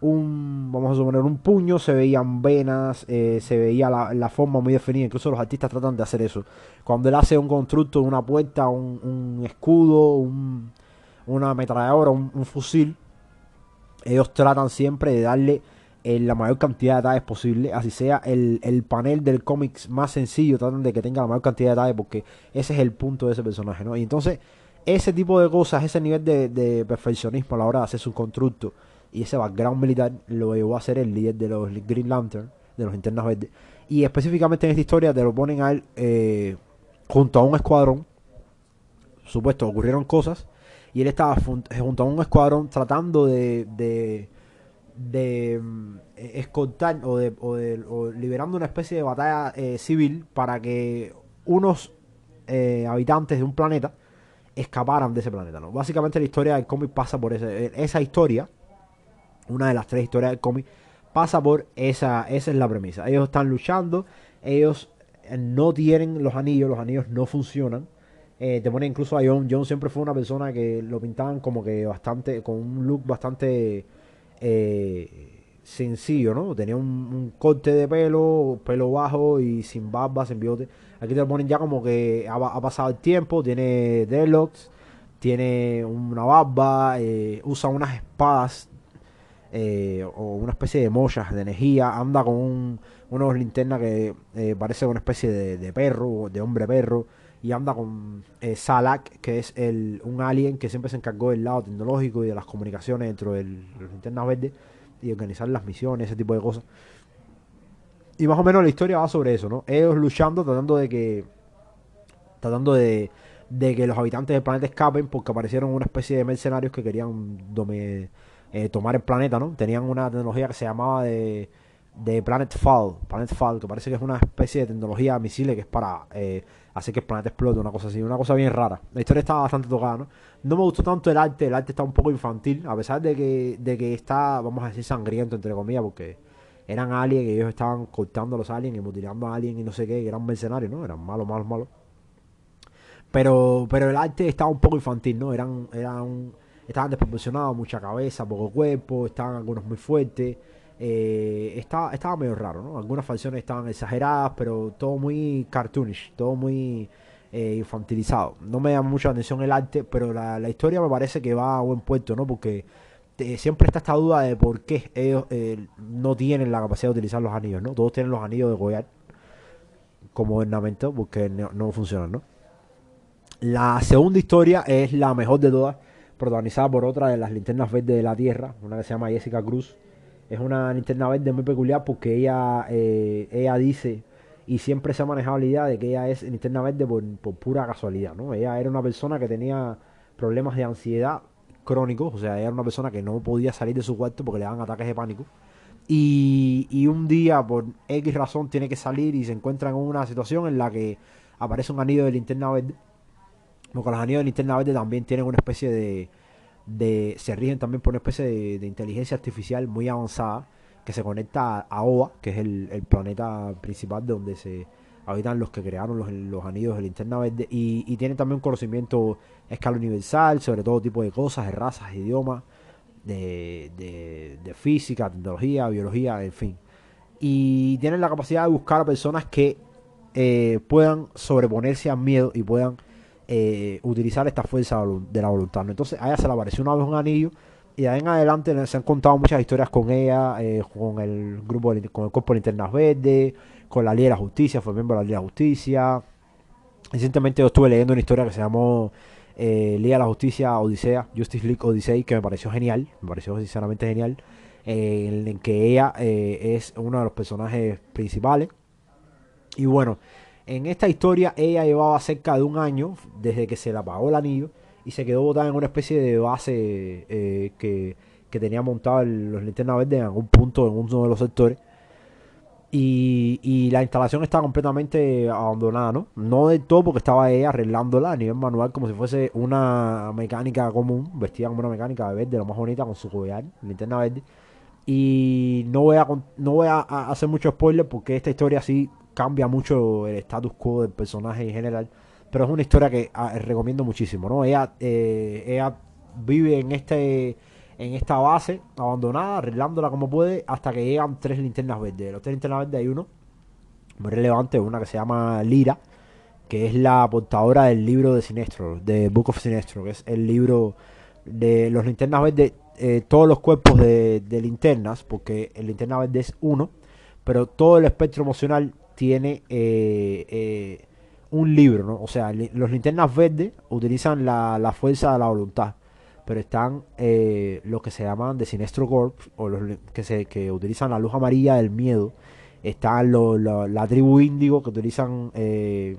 un, vamos a suponer, un puño, se veían venas, se veía la, forma muy definida. Incluso los artistas tratan de hacer eso. Cuando él hace un constructo, una puerta, un, escudo, un, una ametralladora, un fusil, ellos tratan siempre de darle en la mayor cantidad de detalles posible, así sea el, panel del cómics más sencillo, tratan de que tenga la mayor cantidad de detalles porque ese es el punto de ese personaje, ¿no? Y entonces, ese tipo de cosas, ese nivel de, perfeccionismo a la hora de hacer su constructo y ese background militar lo llevó a ser el líder de los Green Lantern, de los Internas Verdes. Y específicamente en esta historia te lo ponen a él eh, junto a un escuadrón. Supuesto, ocurrieron cosas. Y él estaba junto a un escuadrón tratando de mm, escoltar o de, o liberando una especie de batalla eh, civil para que unos eh, habitantes de un planeta escaparan de ese planeta. ¿no? Básicamente la historia del cómic pasa por ese, esa historia, una de las tres historias del cómic, pasa por esa, esa es la premisa. Ellos están luchando, ellos eh, no tienen los anillos, los anillos no funcionan. te pone incluso a John. John siempre fue una persona que lo pintaban como que bastante, con un look bastante eh, sencillo, ¿no? Tenía un, corte de pelo, pelo bajo y sin barba, sin bigote. Aquí te ponen ya como que ha, pasado el tiempo, tiene deadlocks, tiene una barba, eh, usa unas espadas eh, o una especie de mollas de energía, anda con un, unos que parece una especie de, perro, de hombre perro, y anda con Salak, que es el, un alien que siempre se encargó del lado tecnológico y de las comunicaciones dentro de los linternas verdes y organizar las misiones, ese tipo de cosas. Y más o menos la historia va sobre eso, ¿no? Ellos luchando, tratando de que. Tratando de, de que los habitantes del planeta escapen porque aparecieron una especie de mercenarios que querían eh, tomar el planeta, ¿no? Tenían una tecnología que se llamaba de, de Planet Fall, Planet Fall, que parece que es una especie de tecnología misiles que es para eh, hacer que el planeta explote, una cosa así, una cosa bien rara. La historia está bastante tocada, ¿no? No me gustó tanto el arte, el arte está un poco infantil, a pesar de que, de que está, vamos a decir, sangriento, entre comillas, porque eran aliens y ellos estaban cortando a los aliens y mutilando a aliens y no sé qué, y eran mercenarios, ¿no? Eran malos, malos, malos. Pero, pero el arte estaba un poco infantil, ¿no? Eran, eran, estaban desproporcionados, mucha cabeza, poco cuerpo, estaban algunos muy fuertes. Eh, estaba, estaba medio raro, ¿no? Algunas facciones estaban exageradas, pero todo muy cartoonish, todo muy eh, infantilizado. No me llama mucho la atención el arte, pero la, historia me parece que va a buen puerto, ¿no? Porque siempre está esta duda de por qué ellos eh, no tienen la capacidad de utilizar los anillos, ¿no? Todos tienen los anillos de Goyard como ornamento porque no, no funcionan, ¿no? La segunda historia es la mejor de todas, protagonizada por otra de las linternas verdes de la Tierra, una que se llama Jessica Cruz es una linterna verde muy peculiar porque ella, eh, ella dice y siempre se ha manejado la idea de que ella es linterna verde por, pura casualidad, ¿no? Ella era una persona que tenía problemas de ansiedad crónicos, o sea, ella era una persona que no podía salir de su cuarto porque le daban ataques de pánico. Y, y un día, por X razón, tiene que salir y se encuentra en una situación en la que aparece un anillo de linterna verde. Porque los anillos de linterna verde también tienen una especie de, de, se rigen también por una especie de, inteligencia artificial muy avanzada que se conecta a OA, que es el, planeta principal de donde se habitan los que crearon los, los anillos de linterna verde y, y tienen también un conocimiento a escala universal sobre todo tipo de cosas, de razas, de idiomas, de, de, de física, tecnología, biología, en fin. Y tienen la capacidad de buscar a personas que eh, puedan sobreponerse al miedo y puedan eh, utilizar esta fuerza de la voluntad. Entonces a ella se le apareció una vez un anillo y de ahí en adelante se han contado muchas historias con ella, eh, con el grupo, con el cuerpo de linternas verdes, con la Liga de la Justicia, fue miembro de la Liga de la Justicia. Recientemente yo estuve leyendo una historia que se llamó eh, de la Justicia Odisea, Justice League Odyssey, que me pareció genial, me pareció sinceramente genial, eh, en, que ella es uno de los personajes principales. Y bueno, en esta historia ella llevaba cerca de un año desde que se le apagó el anillo y se quedó botada en una especie de base eh, que, que tenía montado los linternas verdes en algún punto en uno de los sectores. Y, la instalación estaba completamente abandonada, ¿no? No del todo porque estaba ella arreglándola a nivel manual como si fuese una mecánica común, vestida como una mecánica de verde, lo más bonita, con su collar, linterna verde. Y no voy a, no voy a hacer mucho spoiler porque esta historia sí cambia mucho el status quo del personaje en general. Pero es una historia que ah, recomiendo muchísimo, ¿no? Ella, eh, ella vive en este en esta base abandonada, arreglándola como puede, hasta que llegan tres linternas verdes. De los tres linternas verdes hay uno muy relevante, una que se llama Lira, que es la portadora del libro de Sinestro, de Book of Sinestro, que es el libro de los linternas verdes, eh, todos los cuerpos de, de linternas, porque el linterna verde es uno, pero todo el espectro emocional tiene eh, eh, un libro, ¿no? O sea, los linternas verdes utilizan la, la fuerza de la voluntad, pero están eh, los que se llaman de Sinestro Corps, o los que, se, que utilizan la luz amarilla del miedo, están los- la, tribu índigo que utilizan el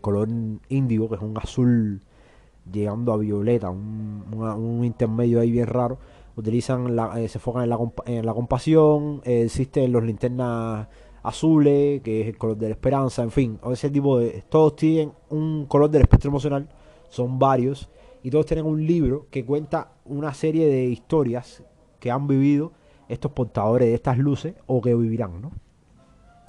color índigo, que es un azul llegando a violeta, un, un intermedio ahí bien raro. Utilizan la, se enfocan en la, en la compasión, existen los linternas azules, que es el color de la esperanza, en fin, ese tipo de. Todos tienen un color del espectro emocional, son varios, y todos tienen un libro que cuenta una serie de historias que han vivido estos portadores de estas luces o que vivirán, ¿no?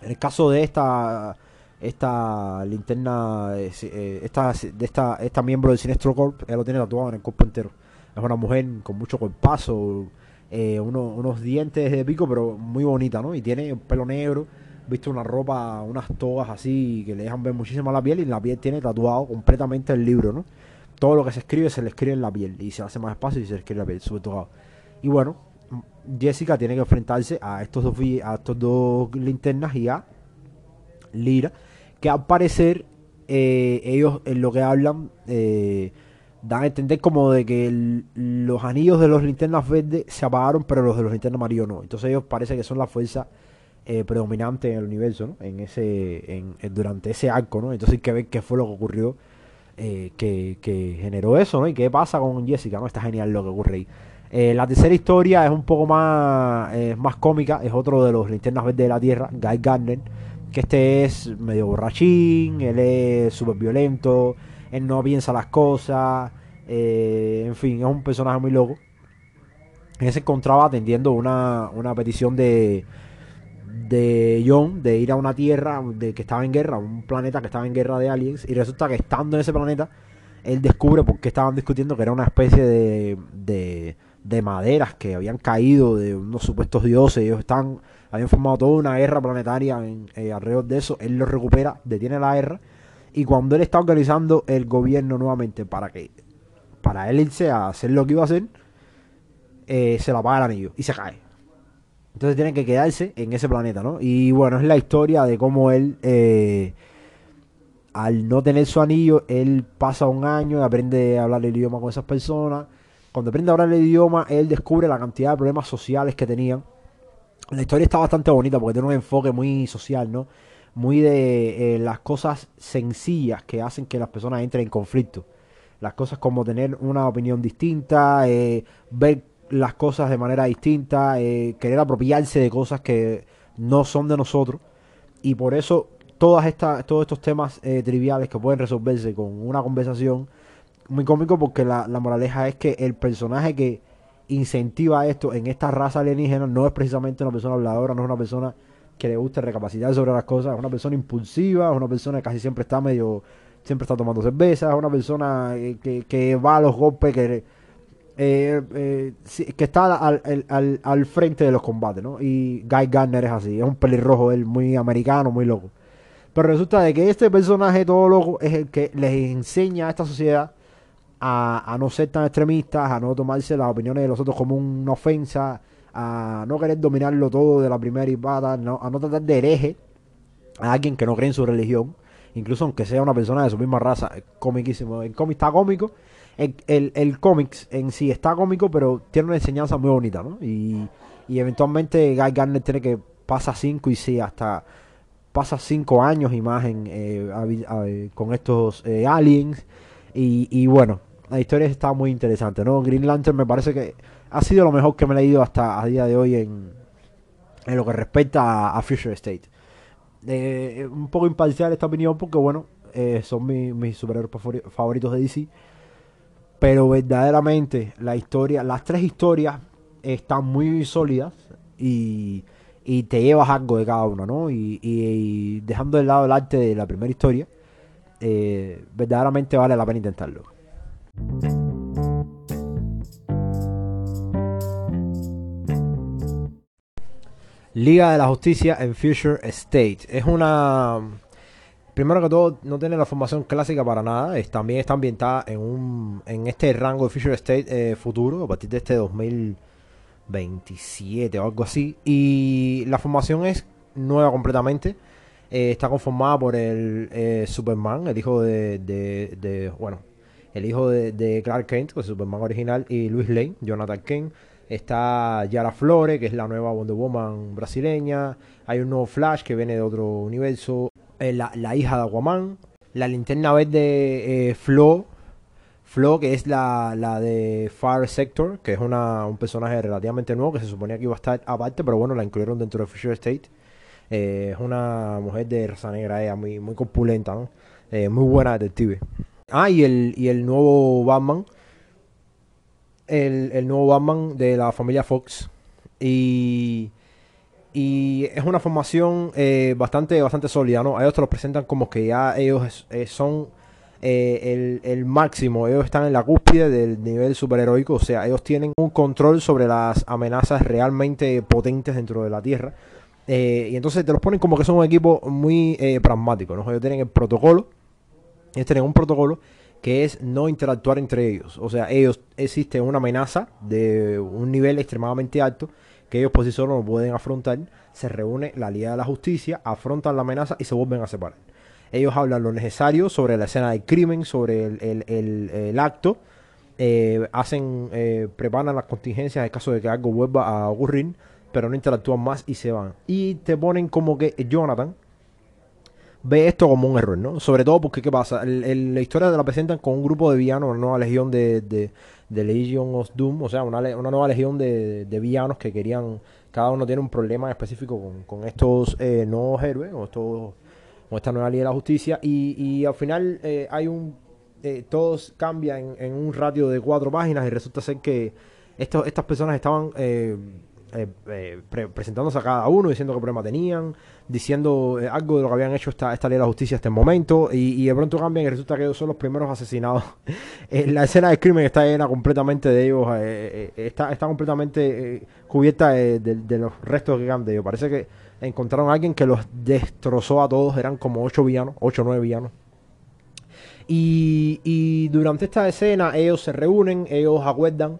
En el caso de esta esta linterna eh, eh, esta de esta esta miembro del Sinestro Corp, ella lo tiene tatuado en el cuerpo entero. Es una mujer con mucho cuerpazo, eh, uno- unos dientes de pico, pero muy bonita, ¿no? Y tiene pelo negro, viste una ropa, unas togas así que le dejan ver muchísimo la piel y la piel tiene tatuado completamente el libro, ¿no? Todo lo que se escribe se le escribe en la piel y se hace más espacio y se le escribe en la piel, súper tocado. Y bueno, Jessica tiene que enfrentarse a estos dos, a estos dos linternas y a Lira, que al parecer eh, ellos en lo que hablan eh, dan a entender como de que los anillos de los linternas verdes se apagaron, pero los de los linternas amarillos no. Entonces ellos parece que son la fuerza eh, predominante en el universo, ¿no? En ese, en, durante ese arco, ¿no? Entonces hay que ver qué fue lo que ocurrió, eh, que, generó eso, ¿no? Y qué pasa con Jessica, ¿no? Está genial lo que ocurre ahí. Eh, la tercera historia es un poco más, eh, más cómica, es otro de los linternas verdes de la Tierra, Guy Gardner, que este es medio borrachín, él es súper violento, él no piensa las cosas, en fin, es un personaje muy loco. Él se encontraba atendiendo una, una petición de, de John de ir a una tierra de que estaba en guerra, un planeta que estaba en guerra de aliens, y resulta que estando en ese planeta, él descubre por qué estaban discutiendo que era una especie de, de, de maderas que habían caído de unos supuestos dioses, ellos están, habían formado toda una guerra planetaria eh, alrededor de eso, él lo recupera, detiene la guerra, y cuando él está organizando el gobierno nuevamente para que para él irse a hacer lo que iba a hacer, eh, se le apaga el anillo y se cae. Entonces tienen que quedarse en ese planeta, ¿no? Y bueno, es la historia de cómo él, eh, al no tener su anillo, él pasa un año y aprende a hablar el idioma con esas personas. Cuando aprende a hablar el idioma, él descubre la cantidad de problemas sociales que tenían. La historia está bastante bonita porque tiene un enfoque muy social, ¿no? Muy de eh, las cosas sencillas que hacen que las personas entren en conflicto. Las cosas como tener una opinión distinta, eh, ver las cosas de manera distinta, eh, querer apropiarse de cosas que no son de nosotros. Y por eso todas estas, todos estos temas eh, triviales que pueden resolverse con una conversación, muy cómico porque la, la moraleja es que el personaje que incentiva esto en esta raza alienígena no es precisamente una persona habladora, no es una persona que le gusta recapacitar sobre las cosas, es una persona impulsiva, es una persona que casi siempre está medio, siempre está tomando cerveza, es una persona eh, que, que va a los golpes, que, eh, eh, que está al, al, al, frente de los combates, ¿no? Y Guy Gardner es así, es un pelirrojo, él muy americano, muy loco. Pero resulta de que este personaje todo loco es el que les enseña a esta sociedad a, no ser tan extremistas, a no tomarse las opiniones de los otros como una ofensa, a no querer dominarlo todo de la primera y pata, no, a no tratar de hereje a alguien que no cree en su religión, incluso aunque sea una persona de su misma raza, es comiquísimo. El cómic está cómico, el, el, el cómics en sí está cómico, pero tiene una enseñanza muy bonita, ¿no? Y, y eventualmente Guy Garner tiene que pasar cinco y sí, hasta pasa cinco años y más en, eh, con estos eh, aliens. Y, y, bueno, la historia está muy interesante, ¿no? Green Lantern me parece que ha sido lo mejor que me he leído hasta a día de hoy en, en lo que respecta a, Future State. Eh, un poco imparcial esta opinión porque, bueno, eh, son mis superhéroes favoritos de DC. Pero verdaderamente la historia, las tres historias están muy sólidas y, y te llevas algo de cada una, ¿no? Y, dejando de lado el arte de la primera historia, eh, verdaderamente vale la pena intentarlo. Liga de la Justicia en Future State. Es una... Primero que todo, no tiene la formación clásica para nada. También está ambientada en, un, en este rango de Future State eh, futuro, a partir de este 2027 o algo así. Y la formación es nueva completamente. Eh, está conformada por el eh, Superman, el hijo de, Bueno, el hijo de, Clark Kent, el Superman original, y Luis Lane, Jonathan Kent Está Yara Flores, que es la nueva Wonder Woman brasileña. Hay un nuevo Flash que viene de otro universo. Eh, la, hija de Aquaman. La linterna verde eh, Flo. Flo, que es la, de Fire Sector, que es una, un personaje relativamente nuevo que se suponía que iba a estar aparte, pero bueno, la incluyeron dentro de Future State. Eh, es una mujer de raza negra, ella, muy, muy corpulenta. Eh, muy buena detective. Ah, y el, y el nuevo Batman, el, nuevo Batman de la familia Fox. Y, y es una formación eh, bastante, bastante sólida, ¿no? Ellos te lo presentan como que ya ellos eh, son eh, el, el, máximo, ellos están en la cúspide del nivel superheroico, o sea, ellos tienen un control sobre las amenazas realmente potentes dentro de la Tierra. y entonces te los ponen como que son un equipo muy pragmático, ¿no? Ellos tienen el protocolo, ellos tienen un protocolo que es no interactuar entre ellos. O sea, ellos existe una amenaza de un nivel extremadamente alto que ellos por sí solos no pueden afrontar. Se reúne la Liga de la Justicia, afrontan la amenaza y se vuelven a separar. Ellos hablan lo necesario sobre la escena del crimen, sobre el, acto, eh, hacen, eh, preparan las contingencias en caso de que algo vuelva a ocurrir, pero no interactúan más y se van. Y te ponen como que Jonathan, ve esto como un error, ¿no? Sobre todo porque, ¿qué pasa? la historia te la presentan con un grupo de villanos, una nueva legión de, de, Legion of Doom, o sea, una, una nueva legión de, de, villanos que querían, cada uno tiene un problema específico con, con estos eh, nuevos héroes, o estos, con esta nueva Liga de la Justicia, y, y al final eh, hay un... Eh, todos cambian en, un ratio de cuatro páginas y resulta ser que estos, estas personas estaban eh, eh, presentándose a cada uno, diciendo qué problema tenían, diciendo eh, algo de lo que habían hecho esta, esta ley de la justicia hasta el momento, y, de pronto cambian y resulta que ellos son los primeros asesinados. la escena del crimen está llena completamente de ellos, está, está completamente cubierta de, los restos que quedan de ellos. Parece que encontraron a alguien que los destrozó a todos, eran como ocho villanos, ocho o nueve villanos. Y, y durante esta escena ellos se reúnen, ellos acuerdan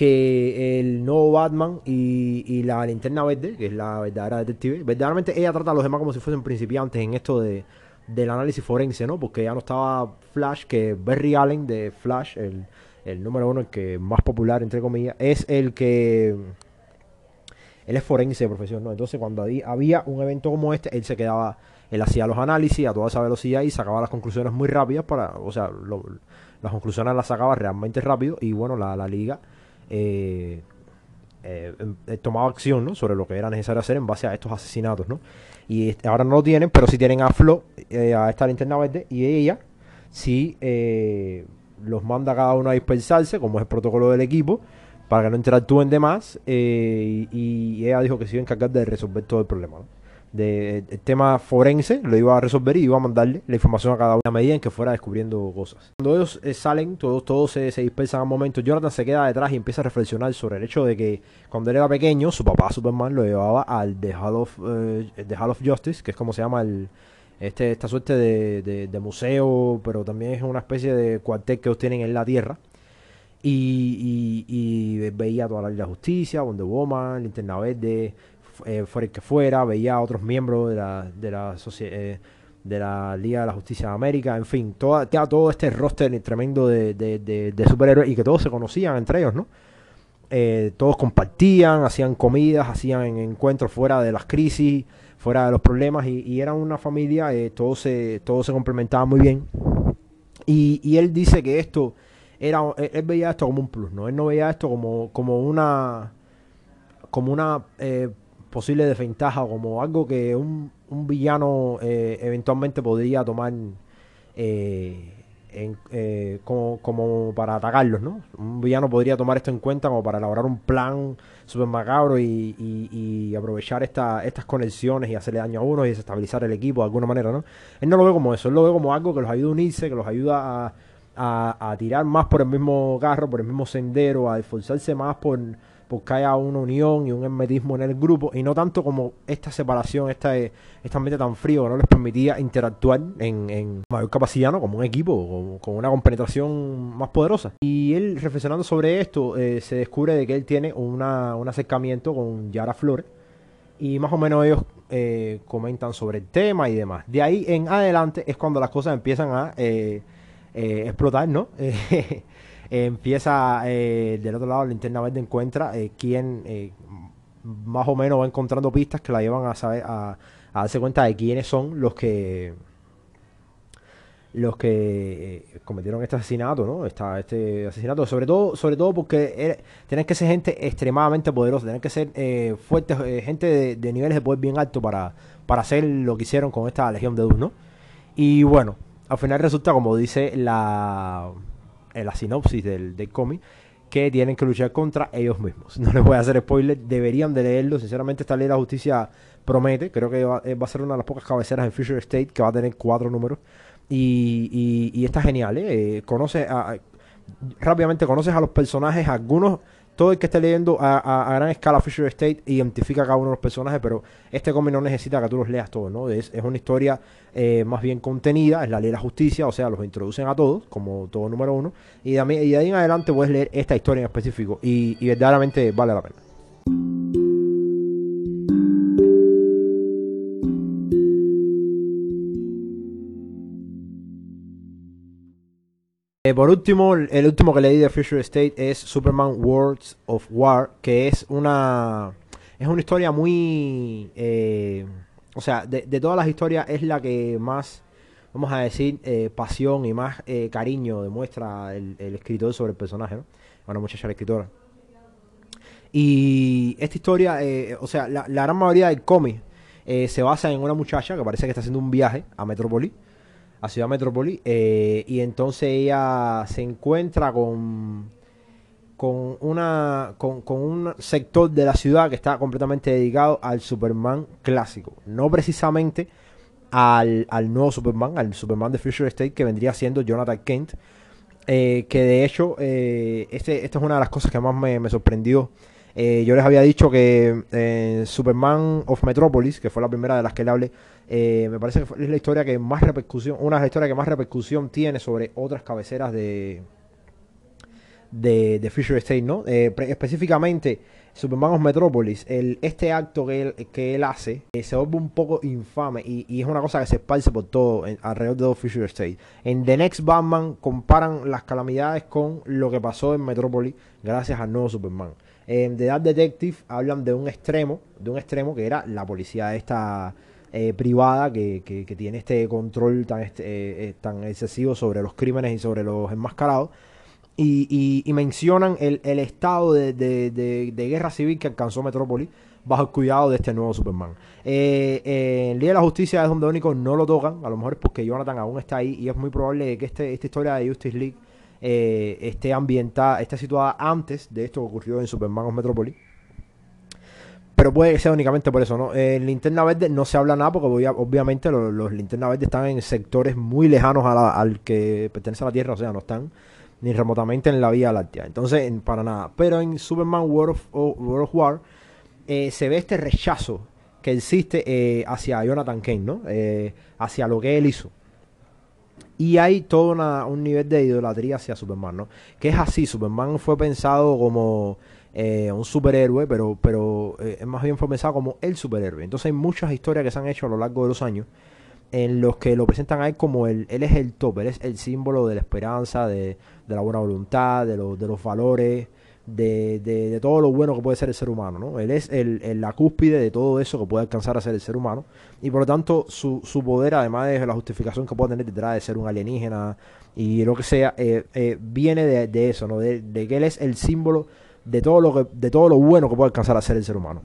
que el nuevo Batman y, la linterna verde, que es la verdadera detective, verdaderamente ella trata a los demás como si fuesen principiantes en esto de, del análisis forense, ¿no? Porque ya no estaba Flash, que Barry Allen de Flash, el, el número uno, el que más popular, entre comillas, es el que... Él es forense de profesión, ¿no? Entonces cuando había un evento como este, él se quedaba, él hacía los análisis a toda esa velocidad y sacaba las conclusiones muy rápidas para, o sea, las conclusiones las sacaba realmente rápido y bueno, la, la liga eh, eh, eh, tomado acción ¿no? sobre lo que era necesario hacer en base a estos asesinatos. ¿no? Y ahora no lo tienen, pero sí tienen a Flo, eh, a esta linterna verde, y ella sí los manda a cada uno a dispersarse, como es el protocolo del equipo, para que no interactúen de más. Y, ella dijo que se iba a encargar de resolver todo el problema. De el tema forense, lo iba a resolver y iba a mandarle la información a cada uno a medida en que fuera descubriendo cosas. Cuando ellos eh, salen, todos, todos se, se dispersan a un momento, Jonathan se queda detrás y empieza a reflexionar sobre el hecho de que cuando él era pequeño, su papá Superman lo llevaba al The Hall of, eh, The Hall of Justice, que es como se llama el, este, esta suerte de, de, museo, pero también es una especie de cuartel que ellos tienen en la Tierra. Y, veía toda la Justicia, Wonder Woman, Linterna Verde, eh, fuera el que fuera, veía a otros miembros de la, de la, eh, de la Liga de la Justicia de América, en fin, toda, todo este roster tremendo de, de, superhéroes y que todos se conocían entre ellos, ¿no? Eh, todos compartían, hacían comidas, hacían encuentros fuera de las crisis, fuera de los problemas y, eran una familia, todos, se, todos se complementaban muy bien. Y, y, él dice que esto era, él, veía esto como un plus, ¿no? Él no veía esto como, como una como una posible desventaja como algo que un, un villano eh, eventualmente podría tomar eh, eh, como, como, para atacarlos, ¿no? Un villano podría tomar esto en cuenta como para elaborar un plan super macabro y, y, aprovechar esta, estas conexiones y hacerle daño a uno y desestabilizar el equipo de alguna manera, ¿no? Él no lo ve como eso, él lo ve como algo que los ayuda a unirse, que los ayuda a, a, a tirar más por el mismo carro, por el mismo sendero, a esforzarse más por porque haya una unión y un hermetismo en el grupo y no tanto como esta separación, esta, este ambiente tan frío que no les permitía interactuar en, mayor capacidad, ¿no? como un equipo, con, una compenetración más poderosa. Y él, reflexionando sobre esto, eh, se descubre de que él tiene un acercamiento con Yara Flores y más o menos ellos eh, comentan sobre el tema y demás. De ahí en adelante es cuando las cosas empiezan a eh, explotar, ¿no? empieza eh, del otro lado, linterna verde encuentra eh, quien eh, más o menos va encontrando pistas que la llevan a saber a, darse cuenta de quiénes son los que los que cometieron este asesinato, ¿no? Esta, este asesinato, sobre todo, sobre todo porque tienen que ser gente extremadamente poderosa, tienen que ser fuertes, gente de, niveles de poder bien alto para, para hacer lo que hicieron con esta Legión de Duz, ¿no? Y bueno, al final resulta, como dice la, en la sinopsis del, del cómic que tienen que luchar contra ellos mismos. No les voy a hacer spoiler, deberían de leerlo. Sinceramente, esta ley de la justicia promete. Creo que va, eh, a ser una de las pocas cabeceras en Future State que va a tener cuatro números. Y, y, está genial, ¿eh? eh conoce a, rápidamente conoces a los personajes, algunos todo el que esté leyendo a, gran escala Fisher State identifica a cada uno de los personajes, pero este cómic no necesita que tú los leas todos, ¿no? Es, una historia eh, más bien contenida, es la ley de la justicia, o sea, los introducen a todos, como todo número uno, y de, ahí en adelante puedes leer esta historia en específico, y verdaderamente vale la pena. Eh, por último, el último que leí de Future State es Superman Worlds of War, que es una es una historia muy, eh, o sea, de, todas las historias es la que más, vamos a decir, eh, pasión y más cariño demuestra el, escritor sobre el personaje, ¿no? Una muchacha la escritora. Y esta historia, o sea, la, la, gran mayoría del cómic se basa en una muchacha que parece que está haciendo un viaje a Metrópoli a Ciudad Metrópoli, eh, y entonces ella se encuentra con, con, una, con, un sector de la ciudad que está completamente dedicado al Superman clásico, no precisamente al, nuevo Superman, al Superman de Future State que vendría siendo Jonathan Kent, eh, que de hecho, eh, este, esta es una de las cosas que más me, sorprendió. yo les había dicho que Superman of Metropolis, que fue la primera de las que le hablé, eh, me parece que es la historia que más repercusión, una de las historias que más repercusión tiene sobre otras cabeceras de de, de Fisher State, ¿no? Eh, específicamente, Superman of Metropolis, el, este acto que él, que él hace eh, se vuelve un poco infame y, es una cosa que se esparce por todo alrededor de Fisher State. En The Next Batman comparan las calamidades con lo que pasó en Metropolis gracias al nuevo Superman. En The Dark Detective hablan de un extremo, de un extremo que era la policía esta eh, privada que, que, tiene este control tan, este, eh, eh, tan excesivo sobre los crímenes y sobre los enmascarados. Y, mencionan el, el estado de, de, de, guerra civil que alcanzó Metrópolis bajo el cuidado de este nuevo Superman. en Día de la Justicia es donde único no lo tocan, a lo mejor es porque Jonathan aún está ahí y es muy probable que este, esta historia de Justice League esté ambientada, esté situada antes de esto que ocurrió en Superman of Metropolis. Pero puede ser únicamente por eso, ¿no? En linterna verde no se habla nada porque obviamente los, los linternas verdes están en sectores muy lejanos al que pertenece a la Tierra, o sea, no están ni remotamente en la Vía Láctea. Entonces, para nada. Pero en Superman World of, War eh, se ve este rechazo que existe eh, hacia Jonathan Kane, ¿no? Eh, hacia lo que él hizo. Y hay todo un nivel de idolatría hacia Superman, ¿no? Que es así, Superman fue pensado como un superhéroe, pero, pero más bien fue pensado como el superhéroe. Entonces hay muchas historias que se han hecho a lo largo de los años en los que lo presentan a él como el, él es el top, él es el símbolo de la esperanza, de, de la buena voluntad, de, de los valores, de, de, todo lo bueno que puede ser el ser humano, ¿no? Él es el, la cúspide de todo eso que puede alcanzar a ser el ser humano y por lo tanto su, su poder, además de la justificación que puede tener detrás de ser un alienígena y lo que sea, eh, eh, viene de, eso, ¿no? De, que él es el símbolo de todo lo que, de todo lo bueno que puede alcanzar a ser el ser humano.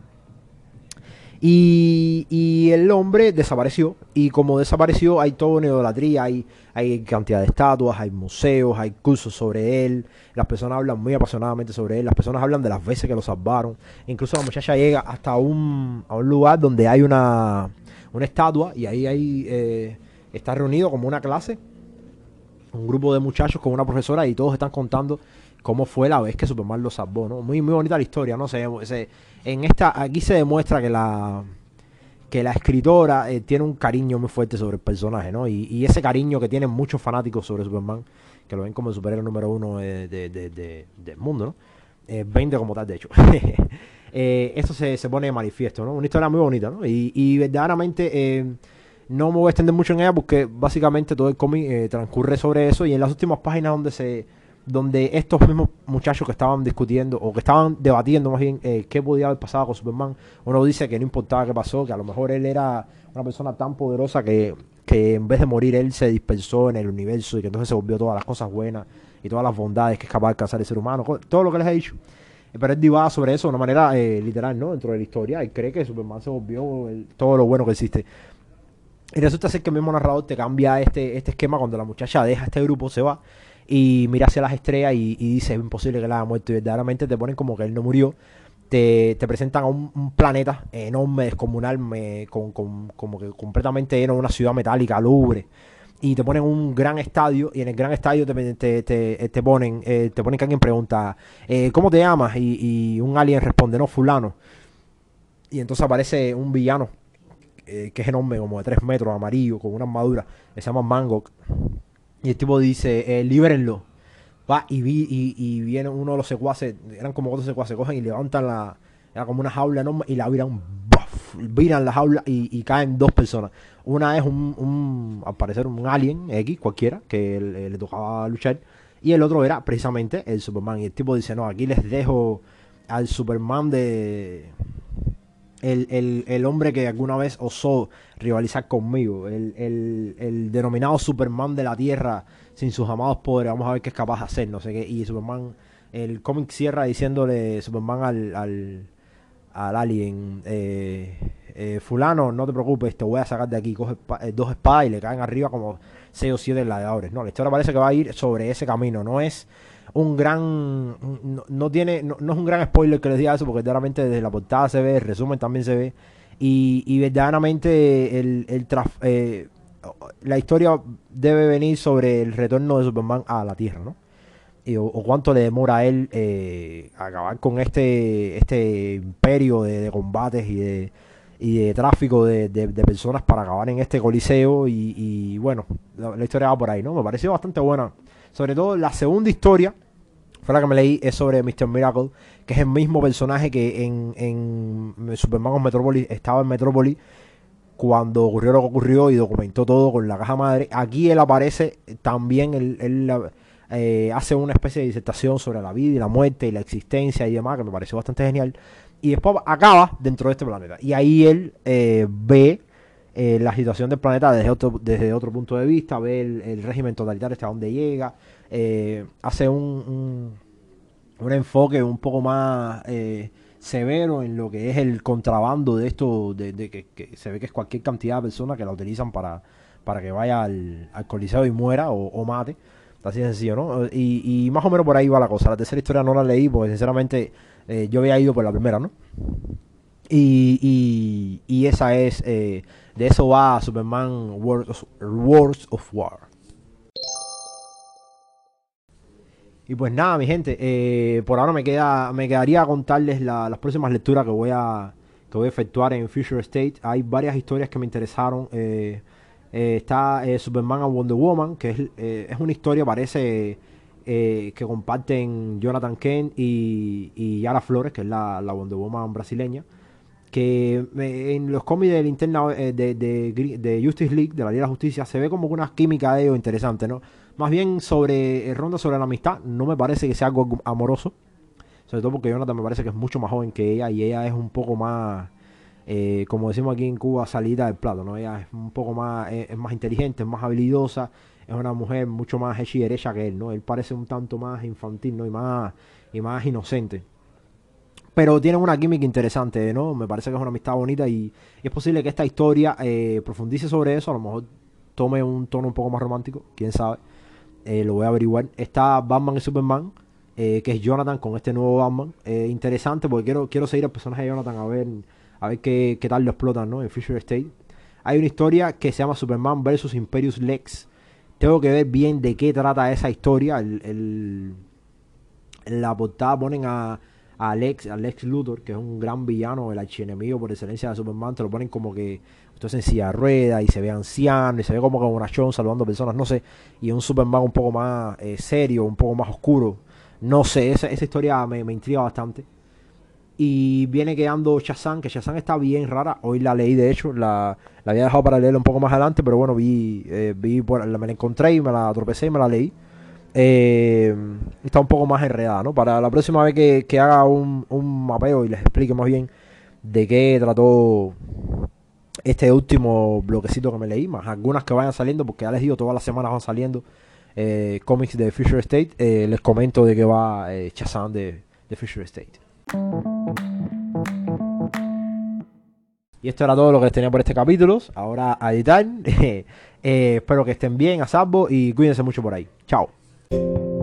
Y, el hombre desapareció. Y como desapareció, hay toda una idolatría, hay, hay cantidad de estatuas, hay museos, hay cursos sobre él. Las personas hablan muy apasionadamente sobre él. Las personas hablan de las veces que lo salvaron. Incluso la muchacha llega hasta un, a un lugar donde hay una, una estatua y ahí hay, eh, está reunido como una clase. Un grupo de muchachos con una profesora y todos están contando cómo fue la vez que Superman lo salvó, ¿no? Muy, muy bonita la historia, ¿no? Se, se, en esta, aquí se demuestra que la que la escritora eh, tiene un cariño muy fuerte sobre el personaje, ¿no? Y, ese cariño que tienen muchos fanáticos sobre Superman, que lo ven como el superhéroe número uno de, del mundo, ¿no? Eh, 20 como tal, de hecho. eh, esto se, se, pone de manifiesto, ¿no? Una historia muy bonita, ¿no? Y, verdaderamente eh, no me voy a extender mucho en ella porque básicamente todo el cómic eh, transcurre sobre eso y en las últimas páginas donde se donde estos mismos muchachos que estaban discutiendo o que estaban debatiendo más bien eh, qué podía haber pasado con Superman, uno dice que no importaba qué pasó, que a lo mejor él era una persona tan poderosa que, que en vez de morir él se dispersó en el universo y que entonces se volvió todas las cosas buenas y todas las bondades que es capaz de alcanzar el ser humano, todo lo que les he dicho. Pero él divaba sobre eso de una manera eh, literal, ¿no? Dentro de la historia y cree que Superman se volvió todo lo bueno que existe. Y resulta ser que el mismo narrador te cambia este, este esquema cuando la muchacha deja este grupo, se va y mira hacia las estrellas y, dice es imposible que la haya muerto y verdaderamente te ponen como que él no murió te, presentan a un, planeta enorme, descomunal, con, como que completamente lleno una ciudad metálica, lubre. Y te ponen un gran estadio, y en el gran estadio te, te, ponen, eh, te ponen que alguien pregunta, eh, ¿cómo te llamas? Y, un alien responde, no, fulano. Y entonces aparece un villano, eh, que es enorme, como de 3 metros, amarillo, con una armadura, que se llama Mangok y el tipo dice, eh, líbrenlo. Va y, vi, y, viene uno de los secuaces, eran como otros secuaces, cogen y levantan la, era como una jaula enorme y la viran, viran la jaula y, caen dos personas. Una es un, un, al parecer, un alien X, cualquiera, que le tocaba luchar. Y el otro era precisamente el Superman. Y el tipo dice, no, aquí les dejo al Superman de, el, el, hombre que alguna vez osó rivalizar conmigo, el, el, denominado Superman de la Tierra sin sus amados poderes, vamos a ver qué es capaz de hacer, no sé qué, y Superman, el cómic cierra diciéndole Superman al, al, al alien, eh, eh, fulano, no te preocupes, te voy a sacar de aquí, coge eh, dos espadas y le caen arriba como seis o siete gladiadores, no, la historia parece que va a ir sobre ese camino, no es un gran. No, tiene, no, es un gran spoiler que les diga eso, porque verdaderamente desde la portada se ve, el resumen también se ve. Y, y verdaderamente el, el eh, la historia debe venir sobre el retorno de Superman a la Tierra, ¿no? o, cuánto le demora a él eh, acabar con este, este imperio de, combates y de, y de tráfico de, personas para acabar en este coliseo. Y, bueno, la, la, historia va por ahí, ¿no? Me pareció bastante buena. Sobre todo la segunda historia, fue la que me leí, es sobre Mr. Miracle, que es el mismo personaje que en, en Superman of Metropolis estaba en Metropolis cuando ocurrió lo que ocurrió y documentó todo con la caja madre. Aquí él aparece también, él, eh, hace una especie de disertación sobre la vida y la muerte y la existencia y demás, que me pareció bastante genial. Y después acaba dentro de este planeta. Y ahí él eh, ve eh, la situación del planeta desde otro, desde otro punto de vista, ve el, régimen totalitario hasta dónde llega, eh, hace un, un, enfoque un poco más eh, severo en lo que es el contrabando de esto, de, que, se ve que es cualquier cantidad de personas que la utilizan para, para que vaya al, al coliseo y muera o, mate. Así de sencillo, ¿no? Y, y, más o menos por ahí va la cosa. La tercera historia no la leí porque sinceramente yo había ido por la primera, ¿no? Y, y, esa es, eh, de eso va Superman Wars of, War. Y pues nada, mi gente, eh, por ahora me queda me quedaría contarles las próximas lecturas que voy a que voy a efectuar en Future State. Hay varias historias que me interesaron. Eh, está Superman and Wonder Woman, que es, una historia, parece que comparten Jonathan Kent y, y Yara Flores, que es la, la Wonder Woman brasileña que en los cómics de linterna eh, de, de, Justice League, de la Liga de la Justicia, se ve como una química de ellos interesante, ¿no? Más bien sobre eh, ronda sobre la amistad, no me parece que sea algo amoroso, sobre todo porque Jonathan me parece que es mucho más joven que ella y ella es un poco más, eh, como decimos aquí en Cuba, salida del plato, ¿no? Ella es un poco más, es, más inteligente, es más habilidosa, es una mujer mucho más hecha que él, ¿no? Él parece un tanto más infantil, ¿no? Y más, y más inocente pero tienen una química interesante, ¿no? Me parece que es una amistad bonita y, es posible que esta historia eh, profundice sobre eso, a lo mejor tome un tono un poco más romántico, quién sabe, eh, lo voy a averiguar. Está Batman y Superman, eh, que es Jonathan con este nuevo Batman, interesante porque quiero, quiero seguir al personaje de Jonathan a ver, a ver qué, tal lo explotan, ¿no? En Future State. Hay una historia que se llama Superman vs. Imperius Lex. Tengo que ver bien de qué trata esa historia. en la portada ponen a a Alex, Luthor, que es un gran villano, el archienemigo por excelencia de Superman, te lo ponen como que usted en silla rueda y se ve anciano y se ve como una chon saludando personas, no sé, y un Superman un poco más eh, serio, un poco más oscuro, no sé, esa, esa historia me, intriga bastante. Y viene quedando Shazam, que Shazam está bien rara, hoy la leí de hecho, la, la había dejado para leerla un poco más adelante, pero bueno, vi, eh, vi por, me la encontré y me la tropecé y me la leí eh, está un poco más enredada, ¿no? Para la próxima vez que, haga un, mapeo y les explique más bien de qué trató este último bloquecito que me leí, más algunas que vayan saliendo, porque ya les digo, todas las semanas van saliendo eh, cómics de Future State, eh, les comento de qué va eh, Chazán de, de Future State. Y esto era todo lo que tenía por este capítulo. Ahora a editar. espero que estén bien, a salvo y cuídense mucho por ahí. Chao. you